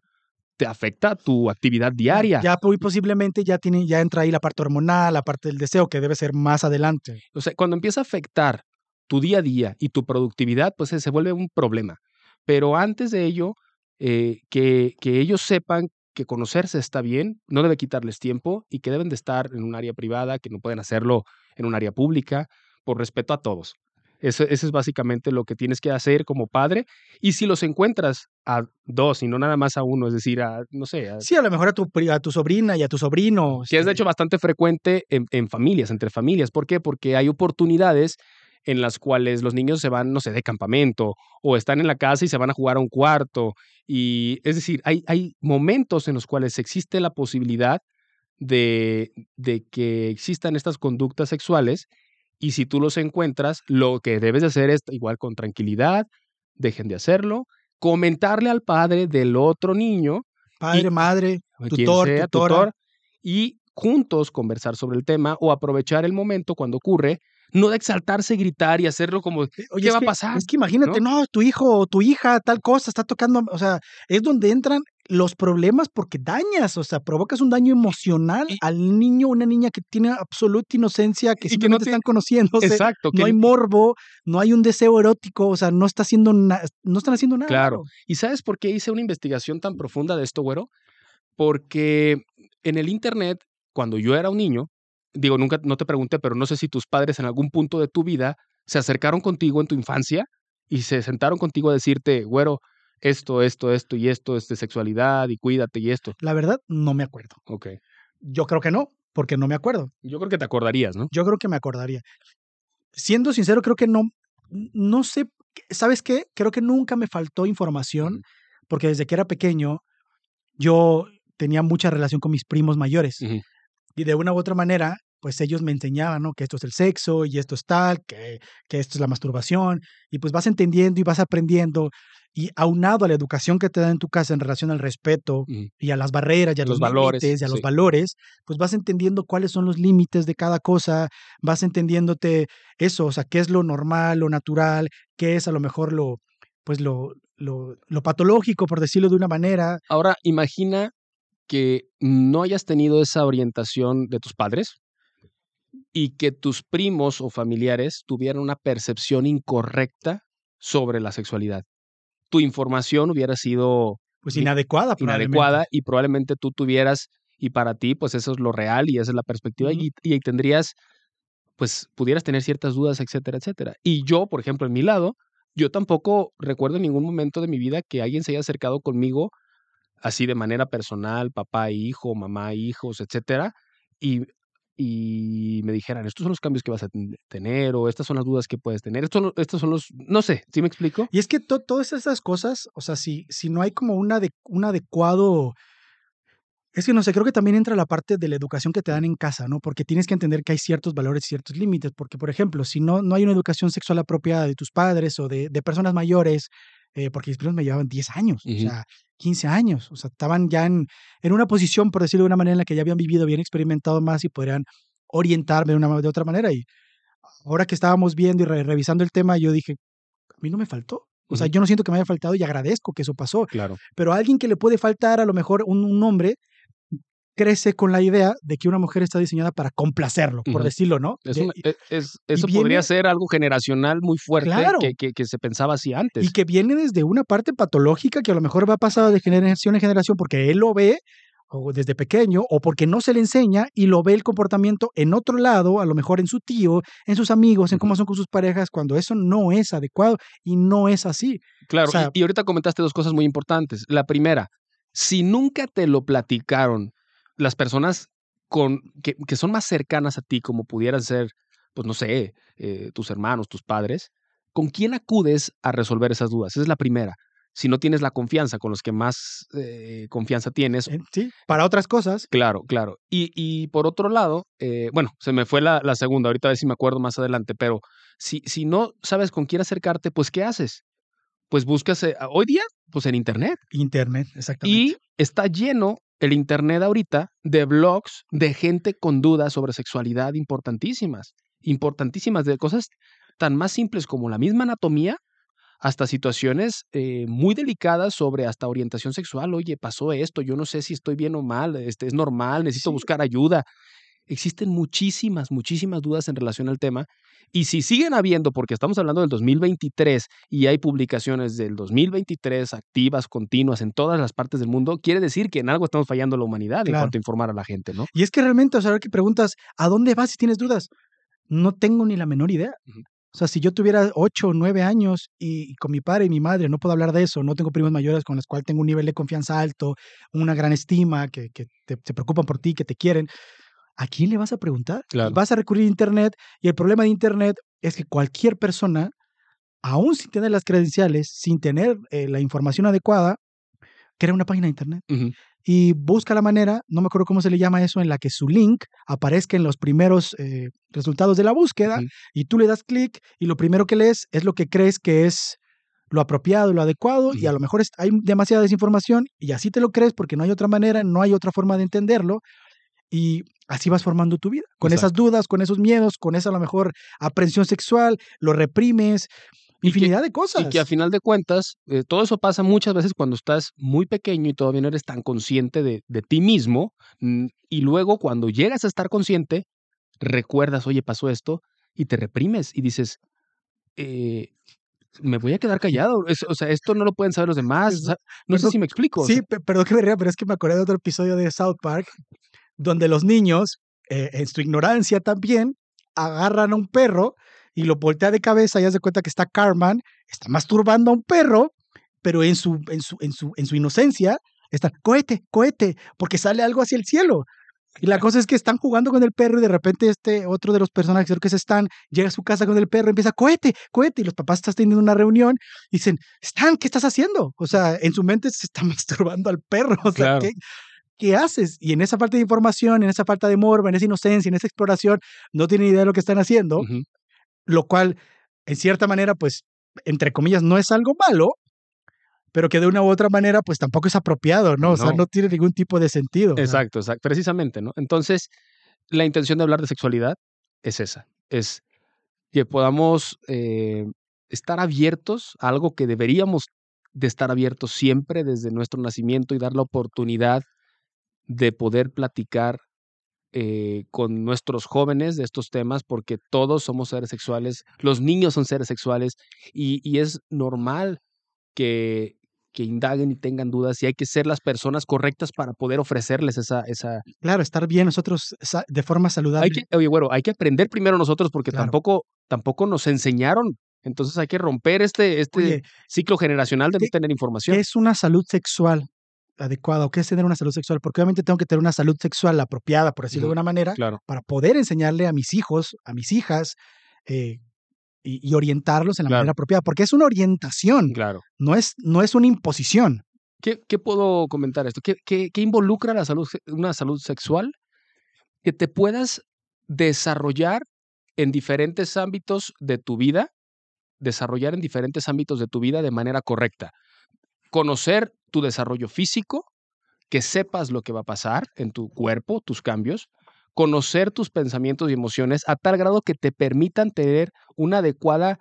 te afecta tu actividad diaria. Ya muy posiblemente ya tiene, ya entra ahí la parte hormonal, la parte del deseo, que debe ser más adelante. O sea, cuando empieza a afectar tu día a día y tu productividad, pues se vuelve un problema. Pero antes de ello, eh, que, que ellos sepan que conocerse está bien, no debe quitarles tiempo y que deben de estar en un área privada, que no pueden hacerlo en un área pública, por respeto a todos. Eso, es básicamente lo que tienes que hacer como padre. Y si los encuentras a dos y no nada más a uno, es decir, a, no sé. sí, a lo mejor a tu, a tu sobrina y a tu sobrino. Que es de hecho bastante frecuente en, en familias, entre familias. ¿Por qué? Porque hay oportunidades en las cuales los niños se van, no sé, de campamento o están en la casa y se van a jugar a un cuarto. Y es decir, hay, hay momentos en los cuales existe la posibilidad de, de que existan estas conductas sexuales y si tú los encuentras, lo que debes de hacer es igual con tranquilidad, dejen de hacerlo, comentarle al padre del otro niño. Padre, madre, tutor, tutor, y juntos conversar sobre el tema o aprovechar el momento cuando ocurre no de exaltarse, gritar y hacerlo como, Oye, ¿qué va a pasar? Es que imagínate, ¿no? tu hijo o tu hija, tal cosa, está tocando, o sea, es donde entran los problemas porque dañas, o sea, provocas un daño emocional al niño, una niña que tiene absoluta inocencia, que simplemente que no están conociendo. Exacto. No hay morbo, no hay un deseo erótico, o sea, no está haciendo no están haciendo nada. Claro. ¿Y sabes por qué hice una investigación tan profunda de esto, güero? Porque en el internet, cuando yo era un niño, digo, nunca, no te pregunté, pero no sé si tus padres en algún punto de tu vida se acercaron contigo en tu infancia y se sentaron contigo a decirte, güero, esto, esto, esto y esto es de sexualidad y cuídate y esto. La verdad, no me acuerdo. Ok. Yo creo que no, porque no me acuerdo. Yo creo que te acordarías, ¿no? Yo creo que me acordaría. Siendo sincero, creo que no, no sé, ¿sabes qué? Creo que nunca me faltó información, porque desde que era pequeño, yo tenía mucha relación con mis primos mayores. Y de una u otra manera, pues ellos me enseñaban, ¿no? Que esto es el sexo y esto es tal, que, que esto es la masturbación. Y pues vas entendiendo y vas aprendiendo. Y aunado a la educación que te da en tu casa en relación al respeto y a las barreras y a los, valores y a los valores, pues vas entendiendo cuáles son los límites de cada cosa, vas entendiéndote eso, o sea, qué es lo normal, lo natural, qué es a lo mejor lo, pues lo, lo, lo patológico, por decirlo de una manera. Ahora, imagina que no hayas tenido esa orientación de tus padres y que tus primos o familiares tuvieran una percepción incorrecta sobre la sexualidad. Tu información hubiera sido pues inadecuada, inadecuada y probablemente tú tuvieras y para ti pues eso es lo real y esa es la perspectiva y, y tendrías pues pudieras tener ciertas dudas, etcétera, etcétera. Y yo, por ejemplo, en mi lado, yo tampoco recuerdo en ningún momento de mi vida que alguien se haya acercado conmigo así de manera personal, papá, hijo, mamá, hijos, etcétera, y, y me dijeran, estos son los cambios que vas a tener, o estas son las dudas que puedes tener, estos, estos son los, no sé, ¿sí me explico? Y es que todas esas cosas, o sea, si, si no hay como una de, un adecuado... Es que no sé, creo que también entra la parte de la educación que te dan en casa, ¿no? Porque tienes que entender que hay ciertos valores, ciertos límites, porque, por ejemplo, si no, no hay una educación sexual apropiada de tus padres o de, de personas mayores, eh, porque mis primos me llevaban 10 años, o sea, 15 años, o sea, estaban ya en, en una posición, por decirlo de una manera, en la que ya habían vivido, habían experimentado más y podrían orientarme de, una, de otra manera. Y ahora que estábamos viendo y revisando el tema, yo dije, a mí no me faltó. O sea, yo no siento que me haya faltado y agradezco que eso pasó. Claro. Pero a alguien que le puede faltar, a lo mejor un, un hombre, crece con la idea de que una mujer está diseñada para complacerlo, por decirlo, ¿no? E, eso podría ser algo generacional muy fuerte que, que, se pensaba así antes. Y que viene desde una parte patológica que a lo mejor va pasado de generación en generación porque él lo ve o desde pequeño, o porque no se le enseña y lo ve el comportamiento en otro lado, a lo mejor en su tío, en sus amigos, en cómo son con sus parejas, cuando eso no es adecuado y no es así. Claro, y, ahorita comentaste dos cosas muy importantes. La primera, si nunca te lo platicaron las personas con, que, que son más cercanas a ti, como pudieran ser, pues no sé, eh, tus hermanos, tus padres, ¿con quién acudes a resolver esas dudas? Esa es la primera si no tienes la confianza con los que más eh, confianza tienes. Sí, para otras cosas. Claro, claro. Y, y por otro lado, eh, bueno, se me fue la, la, segunda, ahorita a ver si me acuerdo más adelante, pero si, si no sabes con quién acercarte, pues ¿qué haces? Pues buscas, hoy día, pues en Internet. Internet, exactamente. Y está lleno el Internet ahorita de blogs de gente con dudas sobre sexualidad importantísimas, importantísimas, de cosas tan más simples como la misma anatomía hasta situaciones eh, muy delicadas sobre hasta orientación sexual. Oye, pasó esto, yo no sé si estoy bien o mal, este, es normal, necesito buscar ayuda. Existen muchísimas, muchísimas dudas en relación al tema. Y si siguen habiendo, porque estamos hablando del 2023 y hay publicaciones del 2023 activas, continuas en todas las partes del mundo, quiere decir que en algo estamos fallando la humanidad en cuanto a informar a la gente, ¿no? Y es que realmente, o sea, que preguntas, ¿a dónde vas si tienes dudas? No tengo ni la menor idea. O sea, si yo tuviera ocho o nueve años y, con mi padre y mi madre no puedo hablar de eso, no tengo primos mayores con los cuales tengo un nivel de confianza alto, una gran estima, que, que te, se preocupan por ti, que te quieren, ¿a quién le vas a preguntar? Vas a recurrir a Internet y el problema de Internet es que cualquier persona, aún sin tener las credenciales, sin tener eh, la información adecuada, crea una página de Internet y busca la manera, no me acuerdo cómo se le llama eso, en la que su link aparezca en los primeros eh, resultados de la búsqueda y tú le das clic y lo primero que lees es lo que crees que es lo apropiado, lo adecuado y a lo mejor hay demasiada desinformación y así te lo crees porque no hay otra manera, no hay otra forma de entenderlo y así vas formando tu vida, con esas dudas, con esos miedos, con esa a lo mejor aprensión sexual, lo reprimes Infinidad de cosas. Y que a final de cuentas, eh, todo eso pasa muchas veces cuando estás muy pequeño y todavía no eres tan consciente de, de ti mismo. Mm, y luego cuando llegas a estar consciente, recuerdas, oye, pasó esto, y te reprimes y dices, eh, me voy a quedar callado. o sea, esto no lo pueden saber los demás. no sé si me explico. Sí, perdón que me ría, pero es que me acordé de otro episodio de South Park donde los niños, eh, en su ignorancia también, agarran a un perro y lo voltea de cabeza y hace cuenta que está Carman, está masturbando a un perro, pero en su, en su, en su, en su inocencia está, cohete, cohete, porque sale algo hacia el cielo. Y la cosa es que están jugando con el perro y de repente este otro de los personajes, creo que es Stan, llega a su casa con el perro, empieza, cohete, cohete, y los papás están teniendo una reunión y dicen, Stan, ¿qué estás haciendo? O sea, en su mente se está (laughs) masturbando al perro. O sea, ¿qué, ¿qué, haces? Y en esa falta de información, en esa falta de morbo, en esa inocencia, en esa exploración, no tienen idea de lo que están haciendo lo cual, en cierta manera, pues, entre comillas, no es algo malo, pero que de una u otra manera, pues tampoco es apropiado, ¿no? O sea, no tiene ningún tipo de sentido. Exacto, exacto, precisamente, ¿no? Entonces, la intención de hablar de sexualidad es esa, es que podamos eh, estar abiertos a algo que deberíamos de estar abiertos siempre desde nuestro nacimiento y dar la oportunidad de poder platicar eh, con nuestros jóvenes de estos temas porque todos somos seres sexuales, los niños son seres sexuales y, es normal que, que indaguen y tengan dudas y hay que ser las personas correctas para poder ofrecerles esa... esa... Claro, estar bien nosotros de forma saludable. Hay que, oye, bueno, hay que aprender primero nosotros porque tampoco, tampoco nos enseñaron. Entonces hay que romper este, este ciclo generacional de no tener información. es una salud sexual? Adecuada o qué es tener una salud sexual, porque obviamente tengo que tener una salud sexual apropiada, por decirlo de una manera, para poder enseñarle a mis hijos, a mis hijas, eh, y, orientarlos en la manera apropiada, porque es una orientación, claro. no, es, no es una imposición. ¿Qué, qué puedo comentar esto? ¿Qué, ¿Qué, qué, involucra la salud, una salud sexual? Que te puedas desarrollar en diferentes ámbitos de tu vida, desarrollar en diferentes ámbitos de tu vida de manera correcta. Conocer tu desarrollo físico, que sepas lo que va a pasar en tu cuerpo, tus cambios, conocer tus pensamientos y emociones a tal grado que te permitan tener una adecuada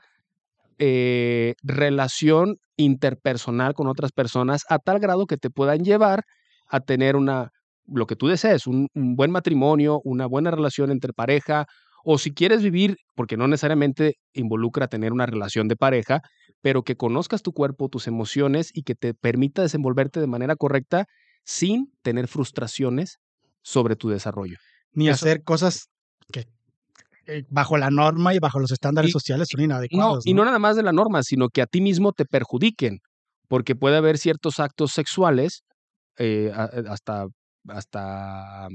eh, relación interpersonal con otras personas, a tal grado que te puedan llevar a tener una, lo que tú desees, un buen matrimonio, una buena relación entre pareja, o si quieres vivir, porque no necesariamente involucra tener una relación de pareja, pero que conozcas tu cuerpo, tus emociones y que te permita desenvolverte de manera correcta sin tener frustraciones sobre tu desarrollo. Ni Eso- hacer cosas que eh, bajo la norma y bajo los estándares Y- sociales son No, inadecuados. y no nada más de la norma, sino que a ti mismo te perjudiquen, porque puede haber ciertos actos sexuales, eh, a- hasta, hasta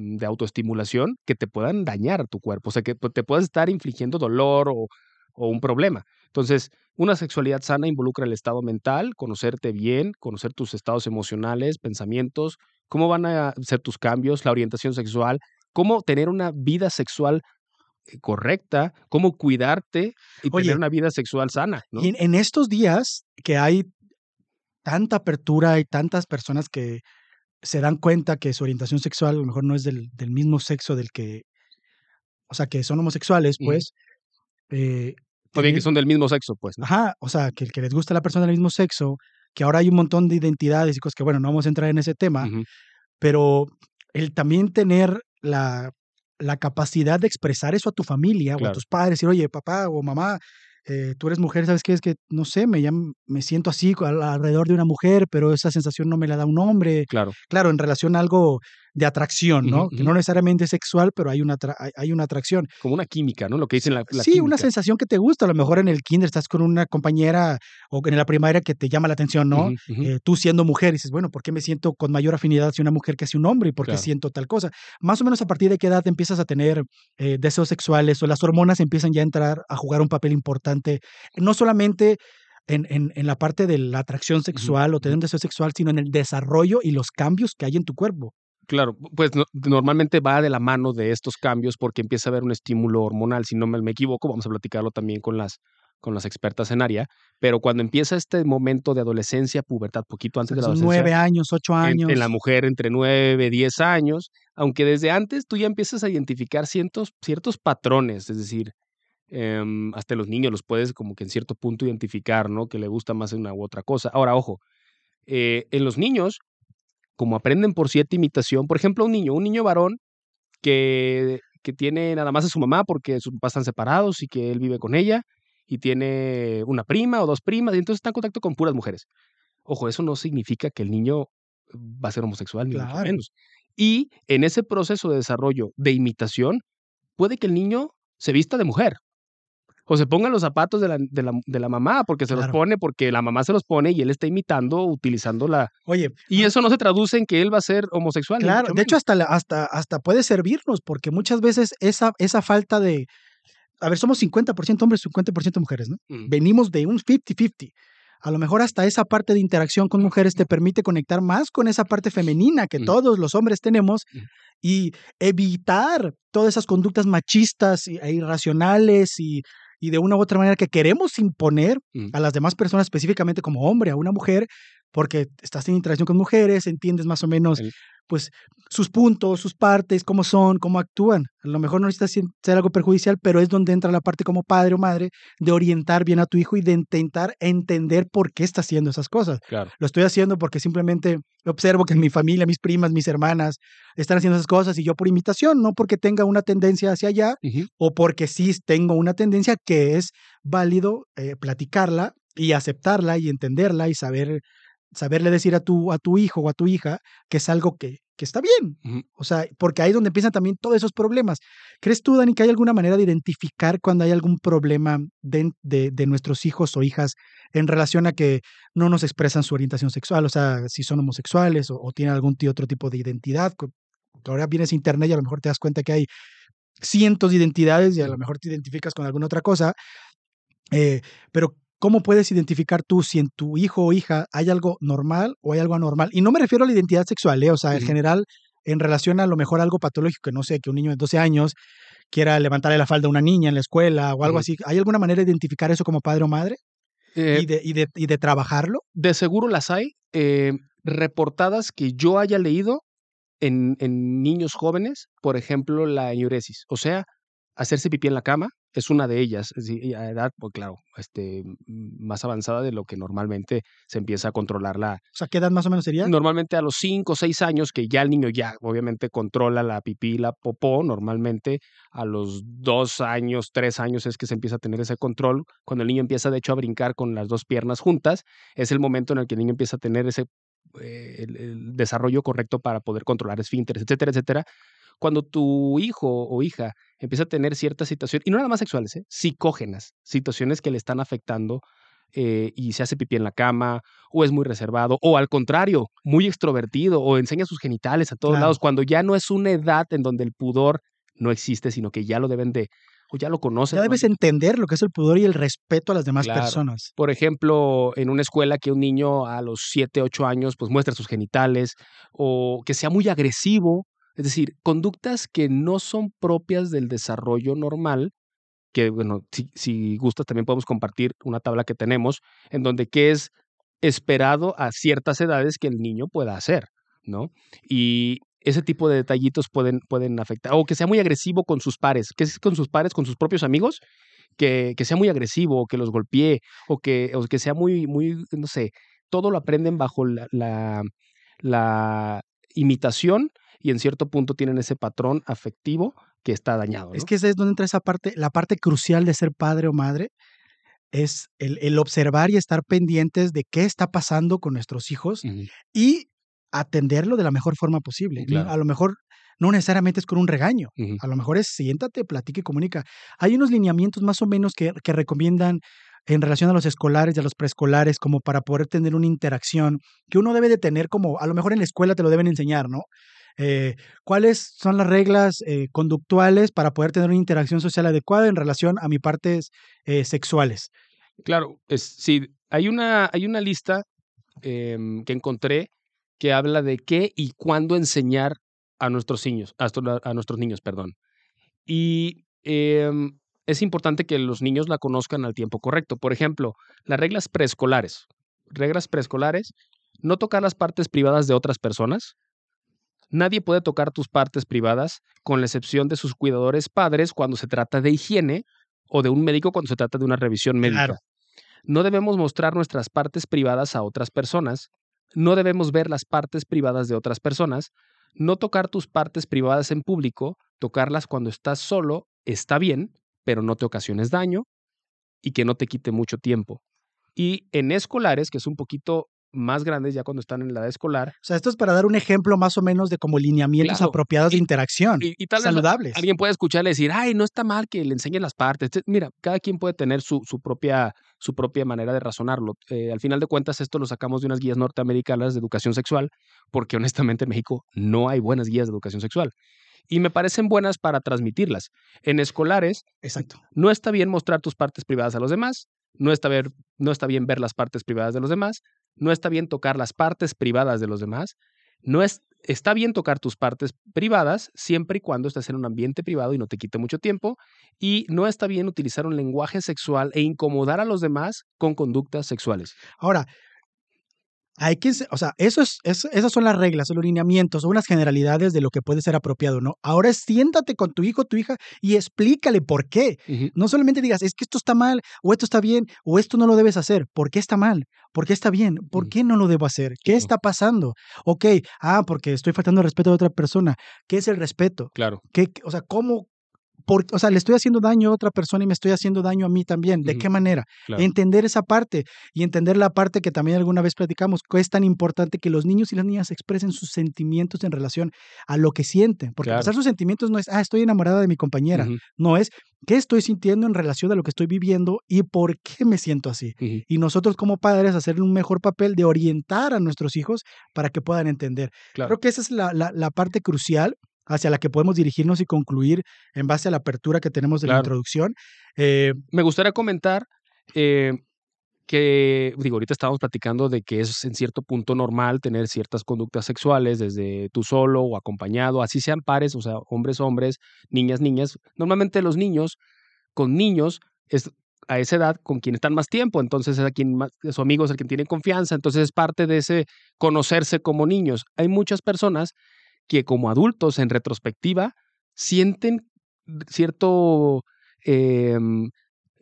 de autoestimulación, que te puedan dañar tu cuerpo, o sea, que te puedas estar infligiendo dolor o, o un problema. Entonces, una sexualidad sana involucra el estado mental, conocerte bien, conocer tus estados emocionales, pensamientos, cómo van a ser tus cambios, la orientación sexual, cómo tener una vida sexual eh, correcta, cómo cuidarte y Oye, tener una vida sexual sana, ¿no? Y en, en estos días que hay tanta apertura y tantas personas que se dan cuenta que su orientación sexual a lo mejor no es del, del mismo sexo del que, o sea, que son homosexuales, pues, eh, O bien que son del mismo sexo, pues, ¿no? Ajá, o sea, que el que les gusta la persona del mismo sexo, que ahora hay un montón de identidades y cosas que, bueno, no vamos a entrar en ese tema, pero el también tener la, la capacidad de expresar eso a tu familia o a tus padres, decir, oye, papá o mamá, eh, tú eres mujer, ¿sabes qué? Es que, no sé, me, me siento así al- alrededor de una mujer, pero esa sensación no me la da un hombre. Claro. Claro, en relación a algo de atracción, ¿no? Que no necesariamente es sexual, pero hay una, hay, una atracción. Como una química, ¿no? Lo que dicen la, la sí, una sensación que te gusta. A lo mejor en el kinder estás con una compañera o en la primaria que te llama la atención, ¿no? Eh, tú siendo mujer, dices, bueno, ¿por qué me siento con mayor afinidad hacia una mujer que hacia un hombre? ¿Y por qué siento tal cosa? Más o menos a partir de qué edad empiezas a tener eh, deseos sexuales o las hormonas empiezan ya a entrar a jugar un papel importante, no solamente en, en- en la parte de la atracción sexual o tener un deseo sexual, sino en el desarrollo y los cambios que hay en tu cuerpo. Claro, pues no- normalmente va de la mano de estos cambios porque empieza a haber un estímulo hormonal. Si no me, me equivoco, vamos a platicarlo también con las, con las expertas en área. Pero cuando empieza este momento de adolescencia, pubertad, poquito antes de la adolescencia, nueve años, ocho años. en la mujer entre 9, 10 años, aunque desde antes tú ya empiezas a identificar ciertos, ciertos patrones, es decir, em, hasta los niños los puedes como que en cierto punto identificar, ¿no? Que le gusta más una u otra cosa. Ahora, ojo, eh, en los niños, como aprenden por cierta imitación, por ejemplo, un niño, un niño varón que, que tiene nada más a su mamá porque sus papás están separados y que él vive con ella y tiene una prima o dos primas y entonces está en contacto con puras mujeres. Ojo, eso no significa que el niño va a ser homosexual, ni mucho Claro. menos. Y en ese proceso de desarrollo de imitación, puede que el niño se vista de mujer. O se ponga los zapatos de la, de la, de la mamá, porque se los pone, porque la mamá se los pone y él está imitando, utilizando la... Oye, Y eso no se traduce en que él va a ser homosexual. Claro, de hecho hasta, la- hasta, hasta puede servirnos, porque muchas veces esa, esa falta de, a ver, somos 50% hombres, 50% mujeres, ¿no? Ujú. Venimos de un 50-50. A lo mejor hasta esa parte de interacción con mujeres te permite conectar más con esa parte femenina que todos los hombres tenemos Ujú. y evitar todas esas conductas machistas e irracionales y, y de una u otra manera que queremos imponer Ujú. a las demás personas, específicamente como hombre, a una mujer, porque estás en interacción con mujeres, entiendes más o menos El- pues sus puntos, sus partes, cómo son, cómo actúan. A lo mejor no necesitas ser- algo perjudicial, pero es donde entra la parte como padre o madre de orientar bien a tu hijo y de intentar entender por qué está haciendo esas cosas. Claro. Lo estoy haciendo porque simplemente observo que en mi familia, mis primas, mis hermanas están haciendo esas cosas y yo por imitación, no porque tenga una tendencia hacia allá o porque sí tengo una tendencia que es válido eh, platicarla y aceptarla y entenderla y saber saberle decir a tu a tu hijo o a tu hija que es algo que, que está bien. O sea, porque ahí es donde empiezan también todos esos problemas. ¿Crees tú, Dani, que hay alguna manera de identificar cuando hay algún problema de, de- de nuestros hijos o hijas en relación a que no nos expresan su orientación sexual? O sea, si son homosexuales o, o tienen algún otro tipo de identidad. Ahora vienes a internet y a lo mejor te das cuenta que hay cientos de identidades y a lo mejor te identificas con alguna otra cosa. Eh, pero, ¿cómo puedes identificar tú si en tu hijo o hija hay algo normal o hay algo anormal? Y no me refiero a la identidad sexual, ¿eh? o sea, en general, en relación a lo mejor algo patológico, que no sé, que un niño de 12 años quiera levantarle la falda a una niña en la escuela o algo así. ¿Hay alguna manera de identificar eso como padre o madre Eh, y, de, y, de, y de trabajarlo? de seguro las hay eh, reportadas que yo haya leído en, en niños jóvenes, por ejemplo, la enuresis, o sea, hacerse pipí en la cama es una de ellas, y a edad, pues claro, este, más avanzada de lo que normalmente se empieza a controlar la, O sea, ¿qué edad más o menos sería? Normalmente a los 5 o 6 años, que ya el niño ya obviamente controla la pipí y la popó, normalmente a los 2 años, 3 años es que se empieza a tener ese control. Cuando el niño empieza de hecho a brincar con las dos piernas juntas, es el momento en el que el niño empieza a tener ese eh, el, el desarrollo correcto para poder controlar esfínteres, etcétera, etcétera. Cuando tu hijo o hija empieza a tener ciertas situaciones, y no nada más sexuales, ¿eh? psicógenas, situaciones que le están afectando eh, y se hace pipí en la cama, o es muy reservado, o al contrario, muy extrovertido, o enseña sus genitales a todos Claro. lados, cuando ya no es una edad en donde el pudor no existe, sino que ya lo deben de, o ya lo conocen. Ya ¿no? debes entender lo que es el pudor y el respeto a las demás Claro. personas. Por ejemplo, en una escuela que un niño a los 7, 8 años pues muestra sus genitales o que sea muy agresivo, es decir, conductas que no son propias del desarrollo normal, que bueno, si, gustas también podemos compartir una tabla que tenemos en donde qué es esperado a ciertas edades que el niño pueda hacer, ¿no? Y ese tipo de detallitos pueden, pueden afectar, o que sea muy agresivo con sus pares, que es con sus pares, con sus propios amigos, que, que sea muy agresivo, o que los golpee, o que, o que sea muy, muy, no sé, todo lo aprenden bajo la, la imitación y en cierto punto tienen ese patrón afectivo que está dañado. ¿no? Es que esa es donde entra esa parte, la parte crucial de ser padre o madre, es el, el observar y estar pendientes de qué está pasando con nuestros hijos y atenderlo de la mejor forma posible. Claro. A lo mejor no necesariamente es con un regaño, a lo mejor es siéntate, platica y comunica. Hay unos lineamientos más o menos que, que recomiendan en relación a los escolares y a los preescolares como para poder tener una interacción que uno debe de tener como, a lo mejor en la escuela te lo deben enseñar, ¿no? Eh, ¿Cuáles son las reglas eh, conductuales para poder tener una interacción social adecuada en relación a mis partes eh, sexuales? Claro, sí, hay una, hay una lista em, que encontré que habla de qué y cuándo enseñar a nuestros niños, a, a nuestros niños, perdón. Y em, es importante que los niños la conozcan al tiempo correcto. Por ejemplo, las reglas preescolares. Reglas preescolares, no tocar las partes privadas de otras personas. Nadie puede tocar tus partes privadas, con la excepción de sus cuidadores padres cuando se trata de higiene o de un médico cuando se trata de una revisión médica. Claro. No debemos mostrar nuestras partes privadas a otras personas. No debemos ver las partes privadas de otras personas. No tocar tus partes privadas en público. Tocarlas cuando estás solo está bien, pero no te ocasiones daño y que no te quite mucho tiempo. Y en escolares, que es un poquito más grandes ya cuando están en la edad escolar, O sea, esto es para dar un ejemplo más o menos de como lineamientos Claro. apropiados de interacción, y, y tal vez saludables. alguien puede escucharle decir, ay, no está mal que le enseñen las partes. Te- Mira, cada quien puede tener su, su, propia, su propia manera de razonarlo. Eh, al final de cuentas, esto lo sacamos de unas guías norteamericanas de educación sexual, porque honestamente en México no hay buenas guías de educación sexual. Y me parecen buenas para transmitirlas. En escolares, Exacto. no está bien mostrar tus partes privadas a los demás, no está, ver, no está bien ver las partes privadas de los demás, no está bien tocar las partes privadas de los demás, no es, está bien tocar tus partes privadas siempre y cuando estés en un ambiente privado y no te quite mucho tiempo, y no está bien utilizar un lenguaje sexual e incomodar a los demás con conductas sexuales. Ahora, hay que, o sea, eso es, es- esas son las reglas, son los lineamientos, son unas generalidades de lo que puede ser apropiado, ¿no? Ahora es siéntate con tu hijo, tu hija y explícale por qué. No solamente digas, es que esto está mal, o esto está bien, o esto no lo debes hacer. ¿Por qué está mal? ¿Por qué está bien? ¿Por qué no lo debo hacer? ¿Qué está pasando? Ok, ah, porque estoy faltando el respeto a otra persona. ¿Qué es el respeto? Claro, ¿Qué, qué- o sea, ¿cómo? Por, o sea, le estoy haciendo daño a otra persona y me estoy haciendo daño a mí también. ¿De qué manera? claro. Entender esa parte y entender la parte que también alguna vez platicamos, que es tan importante que los niños y las niñas expresen sus sentimientos en relación a lo que sienten. Porque Claro. expresar sus sentimientos no es, ah, estoy enamorada de mi compañera. No es, ¿qué estoy sintiendo en relación a lo que estoy viviendo y por qué me siento así? Y nosotros como padres hacer un mejor papel de orientar a nuestros hijos para que puedan entender. Claro. Creo que esa es la, la- la parte crucial hacia la que podemos dirigirnos y concluir en base a la apertura que tenemos de la introducción. Eh, Me gustaría comentar eh, que, digo, ahorita estábamos platicando de que es en cierto punto normal tener ciertas conductas sexuales desde tú solo o acompañado, así sean pares, o sea, hombres, hombres, niñas, niñas. Normalmente los niños con niños es a esa edad con quien están más tiempo, entonces es a quien más, su amigo es el que tiene confianza, entonces es parte de ese conocerse como niños. Hay muchas personas que como adultos en retrospectiva sienten cierto em,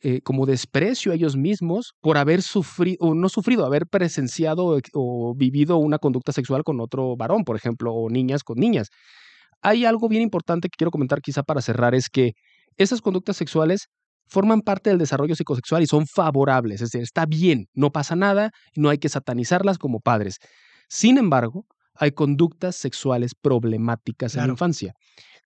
eh, como desprecio a ellos mismos por haber sufrido, o no sufrido, haber presenciado o, vivido una conducta sexual con otro varón, por ejemplo, o niñas con niñas. Hay algo bien importante que quiero comentar quizá para cerrar, es que esas conductas sexuales forman parte del desarrollo psicosexual y son favorables, es decir, está bien, no pasa nada, no hay que satanizarlas como padres. Sin embargo, hay conductas sexuales problemáticas en la infancia.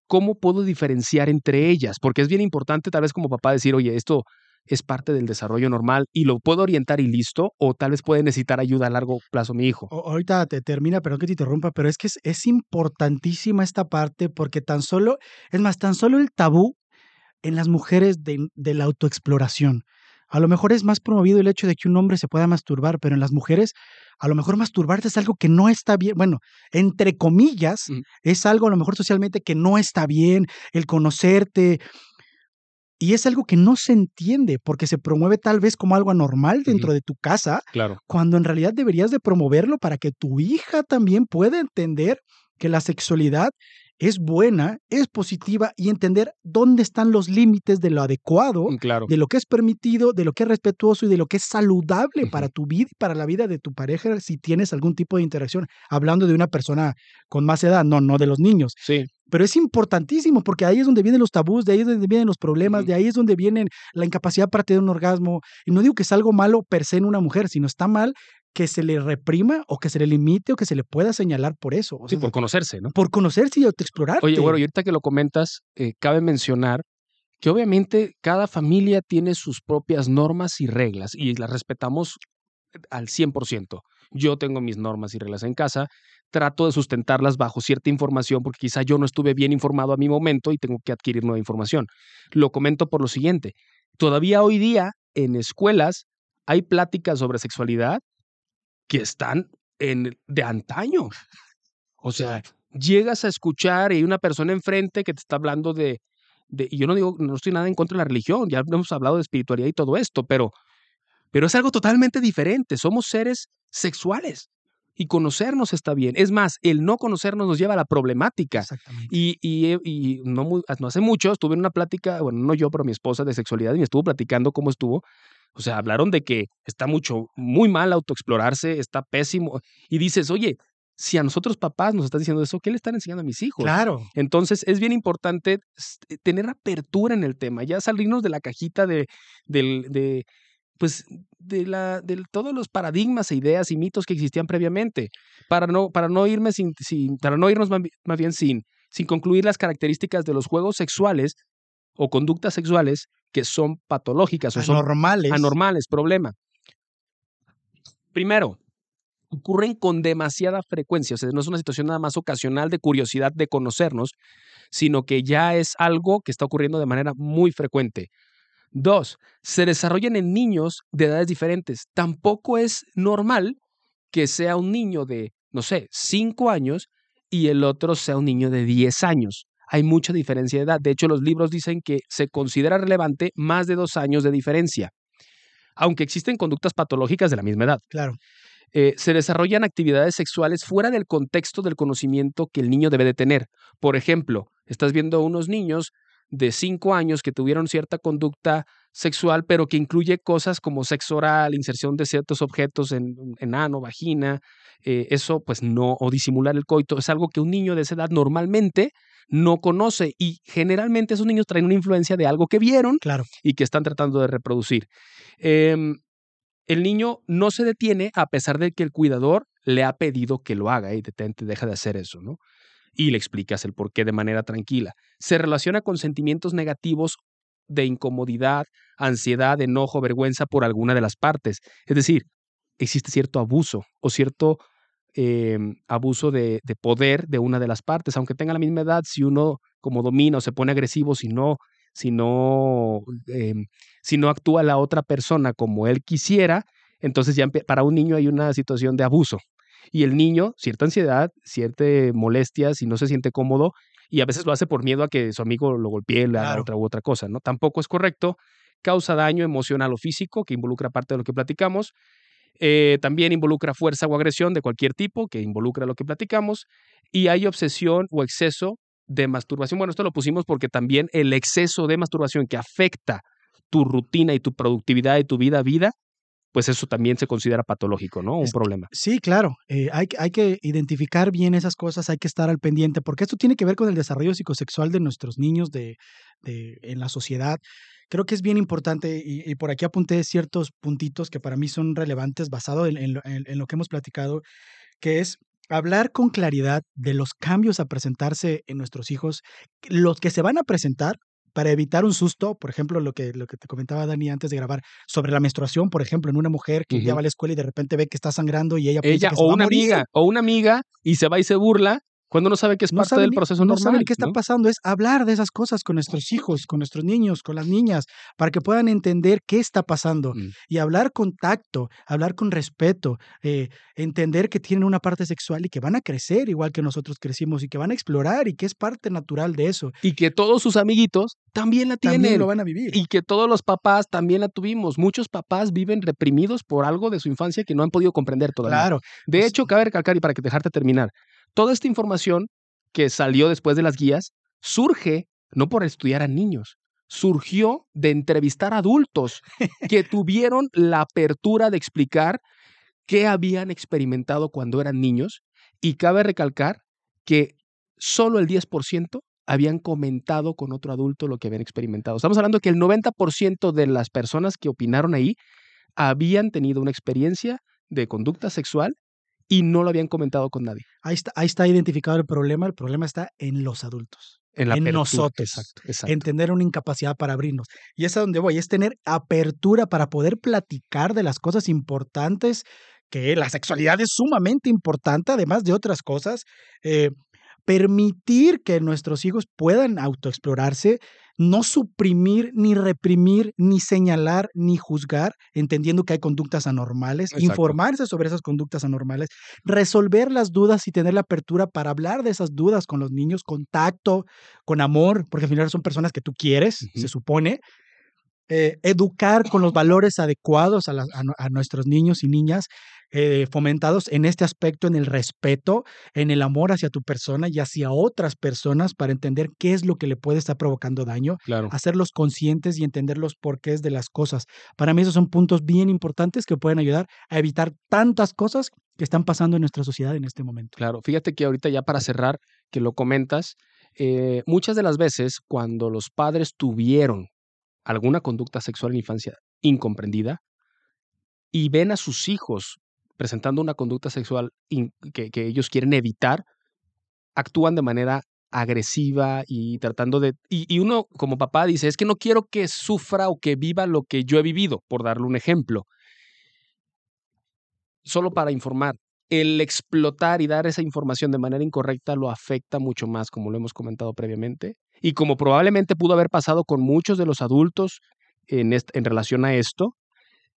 ¿Cómo puedo diferenciar entre ellas? Porque es bien importante tal vez como papá decir, oye, esto es parte del desarrollo normal y lo puedo orientar y listo, o tal vez puede necesitar ayuda a largo plazo mi hijo. O- ahorita te termina, perdón que te interrumpa, pero es que es, es importantísima esta parte porque tan solo, es más, tan solo el tabú en las mujeres de, de la autoexploración. A lo mejor es más promovido el hecho de que un hombre se pueda masturbar, pero en las mujeres, a lo mejor masturbarte es algo que no está bien. Bueno, entre comillas, Mm. es algo a lo mejor socialmente que no está bien, el conocerte. Y es algo que no se entiende porque se promueve tal vez como algo anormal dentro de tu casa, Claro. cuando en realidad deberías de promoverlo para que tu hija también pueda entender que la sexualidad es buena, es positiva y entender dónde están los límites de lo adecuado, Mm, Claro. de lo que es permitido, de lo que es respetuoso y de lo que es saludable para tu vida y para la vida de tu pareja si tienes algún tipo de interacción. Hablando de una persona con más edad, no, no de los niños. Sí. Pero es importantísimo porque ahí es donde vienen los tabús, de ahí es donde vienen los problemas, de ahí es donde viene la incapacidad para tener un orgasmo. Y no digo que es algo malo per se en una mujer, sino está mal que se le reprima o que se le limite o que se le pueda señalar por eso. O Sí, por conocerse, ¿no? por conocerse y autoexplorarte. Oye, bueno, y ahorita que lo comentas, eh, cabe mencionar que obviamente cada familia tiene sus propias normas y reglas y las respetamos al 100%. Yo tengo mis normas y reglas en casa, trato de sustentarlas bajo cierta información porque quizá yo no estuve bien informado a mi momento y tengo que adquirir nueva información. Lo comento por lo siguiente, todavía hoy día en escuelas hay pláticas sobre sexualidad que están en, de antaño. O sea, llegas a escuchar y hay una persona enfrente que te está hablando de, de, y yo no digo, no estoy nada en contra de la religión, ya hemos hablado de espiritualidad y todo esto, pero, pero es algo totalmente diferente. Somos seres sexuales y conocernos está bien. Es más, el no conocernos nos lleva a la problemática. Exactamente. Y, y, y no, muy, no hace mucho estuve en una plática, bueno, no yo, pero mi esposa de sexualidad y me estuvo platicando cómo estuvo. O sea, hablaron de que está mucho, muy mal autoexplorarse, está pésimo. Y dices, oye, si a nosotros papás nos están diciendo eso, ¿qué le están enseñando a mis hijos? Claro. Entonces es bien importante s- tener apertura en el tema, ya salirnos de la cajita de, del, de pues de la de todos los paradigmas e ideas y mitos que existían previamente para no para no irme sin, sin para no irnos más más bien sin sin concluir las características de los juegos sexuales o conductas sexuales que son patológicas o son Anormales. anormales, problema. Primero, ocurren con demasiada frecuencia, o sea, no es una situación nada más ocasional de curiosidad de conocernos, sino que ya es algo que está ocurriendo de manera muy frecuente. Dos, se desarrollan en niños de edades diferentes. Tampoco es normal que sea un niño de, no sé, 5 años y el otro sea un niño de 10 años. Hay mucha diferencia de edad. De hecho, los libros dicen que se considera relevante más de dos años de diferencia, aunque existen conductas patológicas de la misma edad. Claro. Eh, se desarrollan actividades sexuales fuera del contexto del conocimiento que el niño debe de tener. Por ejemplo, estás viendo a unos niños de 5 años que tuvieron cierta conducta sexual, pero que incluye cosas como sexo oral, inserción de ciertos objetos en, en ano, vagina, eh, eso pues no, o disimular el coito, es algo que un niño de esa edad normalmente no conoce y generalmente esos niños traen una influencia de algo que vieron Claro. y que están tratando de reproducir. Em, el niño no se detiene a pesar de que el cuidador le ha pedido que lo haga y detente, deja de hacer eso, ¿no? Y le explicas el por qué de manera tranquila. Se relaciona con sentimientos negativos de incomodidad, ansiedad, enojo, vergüenza por alguna de las partes. Es decir, existe cierto abuso o cierto eh, abuso de, de, poder de una de las partes, aunque tenga la misma edad, si uno como domina o se pone agresivo, si no, si no, si no actúa la otra persona como él quisiera, entonces ya para un niño hay una situación de abuso. Y el niño, cierta ansiedad, cierta molestia, si no se siente cómodo, y a veces lo hace por miedo a que su amigo lo golpee, le haga Claro. otra u otra cosa, ¿no? Tampoco es correcto, causa daño emocional o físico, que involucra parte de lo que platicamos, eh, también involucra fuerza o agresión de cualquier tipo, que involucra lo que platicamos, y hay obsesión o exceso de masturbación. Bueno, esto lo pusimos porque también el exceso de masturbación que afecta tu rutina y tu productividad y tu vida a vida, pues eso también se considera patológico, ¿no? Un Es- problema. Sí, claro. eh, hay, que- hay que identificar bien esas cosas, hay que estar al pendiente, porque esto tiene que ver con el desarrollo psicosexual de nuestros niños de, de- en la sociedad. Creo que es bien importante y, y por aquí apunté ciertos puntitos que para mí son relevantes basado en lo que hemos platicado. que es hablar con claridad de los cambios a presentarse en nuestros hijos, los que se van a presentar para evitar un susto, por ejemplo, lo que, lo que te comentaba Dani antes de grabar, sobre la menstruación, por ejemplo, en una mujer que ya va a la escuela y de repente ve que está sangrando y ella, ella o una amiga o una amiga y se va y se burla cuando no sabe que es parte del proceso no normal. qué está pasando, es hablar de esas cosas con nuestros hijos, con nuestros niños, con las niñas, para que puedan entender qué está pasando mm. y hablar con tacto, hablar con respeto, eh, entender que tienen una parte sexual y que van a crecer igual que nosotros crecimos y que van a explorar y que es parte natural de eso. Y que todos sus amiguitos también la tienen. También lo van a vivir. Y que todos los papás también la tuvimos. Muchos papás viven reprimidos por algo de su infancia que no han podido comprender todavía. Claro. De pues hecho, cabe recalcar, y para que dejarte terminar, Toda esta información que salió después de las guías surge no por estudiar a niños, surgió de entrevistar a adultos (laughs) que tuvieron la apertura de explicar qué habían experimentado cuando eran niños y cabe recalcar que solo el 10% habían comentado con otro adulto lo que habían experimentado. Estamos hablando que el 90% de las personas que opinaron ahí habían tenido una experiencia de conducta sexual y no lo habían comentado con nadie. Ahí está, ahí está identificado el problema. El problema está en los adultos. En, nosotros. Exacto, exacto. En tener una incapacidad para abrirnos. Y es a donde voy, es tener apertura para poder platicar de las cosas importantes, que la sexualidad es sumamente importante, además de otras cosas. Eh, permitir que nuestros hijos puedan autoexplorarse, no suprimir, ni reprimir, ni señalar, ni juzgar, entendiendo que hay conductas anormales, informarse sobre esas conductas anormales, resolver las dudas y tener la apertura para hablar de esas dudas con los niños, con tacto, con amor, porque al final son personas que tú quieres, se supone, eh, educar con los valores adecuados a, nuestros niños y niñas, eh, fomentados en este aspecto, en el respeto, en el amor hacia tu persona y hacia otras personas para entender qué es lo que le puede estar provocando daño, hacerlos conscientes y entender los porqués de las cosas. Para mí esos son puntos bien importantes que pueden ayudar a evitar tantas cosas que están pasando en nuestra sociedad en este momento. Claro, fíjate que ahorita ya para cerrar, que lo comentas, eh, muchas de las veces cuando los padres tuvieron alguna conducta sexual en la infancia incomprendida y ven a sus hijos presentando una conducta sexual que, ellos quieren evitar, actúan de manera agresiva y tratando de... Y, y, uno como papá dice, es que no quiero que sufra o que viva lo que yo he vivido, por darle un ejemplo. Solo para informar, el explotar y dar esa información de manera incorrecta lo afecta mucho más, como lo hemos comentado previamente, y como probablemente pudo haber pasado con muchos de los adultos en, en relación a esto,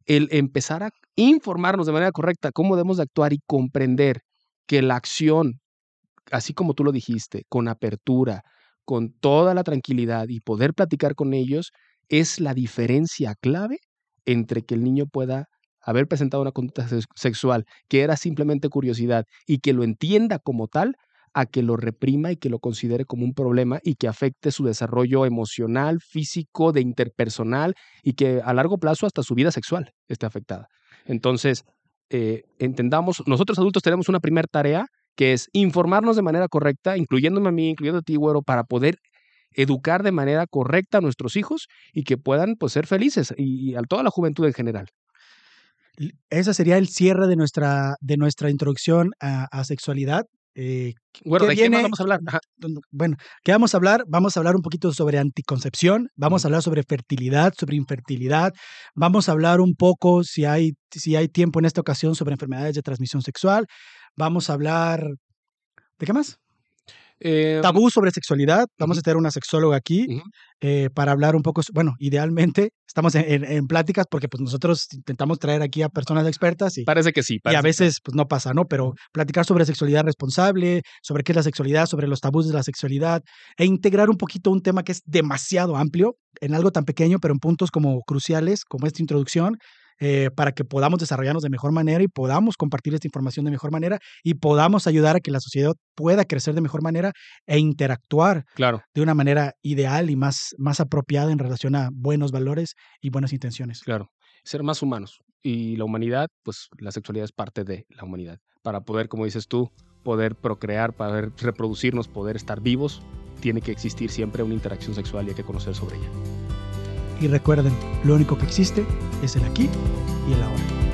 el empezar a informarnos de manera correcta cómo debemos de actuar y comprender que la acción, así como tú lo dijiste, con apertura, con toda la tranquilidad y poder platicar con ellos, es la diferencia clave entre que el niño pueda haber presentado una conducta sexual que era simplemente curiosidad y que lo entienda como tal, a que lo reprima y que lo considere como un problema y que afecte su desarrollo emocional, físico, de interpersonal y que a largo plazo hasta su vida sexual esté afectada. Entonces, eh, entendamos, nosotros adultos tenemos una primera tarea que es informarnos de manera correcta, incluyéndome a mí, incluyendo a ti, güero, para poder educar de manera correcta a nuestros hijos y que puedan pues, ser felices y, a toda la juventud en general. Ese sería el cierre de nuestra, de nuestra introducción a sexualidad. Eh, bueno, ¿de qué vamos a hablar? Bueno, ¿qué vamos a hablar? Vamos a hablar un poquito sobre anticoncepción, vamos a hablar sobre fertilidad, sobre infertilidad, vamos a hablar un poco, si hay, si hay tiempo en esta ocasión, sobre enfermedades de transmisión sexual, vamos a hablar... ¿De qué más? Eh, Tabú sobre sexualidad. Vamos a tener una sexóloga aquí eh, para hablar un poco, bueno, idealmente estamos en, pláticas porque pues nosotros intentamos traer aquí a personas expertas y parece que sí. y a veces pues no pasa, ¿no? Pero platicar sobre sexualidad responsable, sobre qué es la sexualidad, sobre los tabús de la sexualidad e integrar un poquito un tema que es demasiado amplio en algo tan pequeño, pero en puntos como cruciales como esta introducción eh, para que podamos desarrollarnos de mejor manera y podamos compartir esta información de mejor manera y podamos ayudar a que la sociedad pueda crecer de mejor manera e interactuar claro. de una manera ideal y más, más apropiada en relación a buenos valores y buenas intenciones. Claro, ser más humanos. Y la humanidad, pues la sexualidad es parte de la humanidad. Para poder, como dices tú, poder procrear, para reproducirnos, poder estar vivos, tiene que existir siempre una interacción sexual y hay que conocer sobre ella. Y recuerden, lo único que existe es el aquí y el ahora.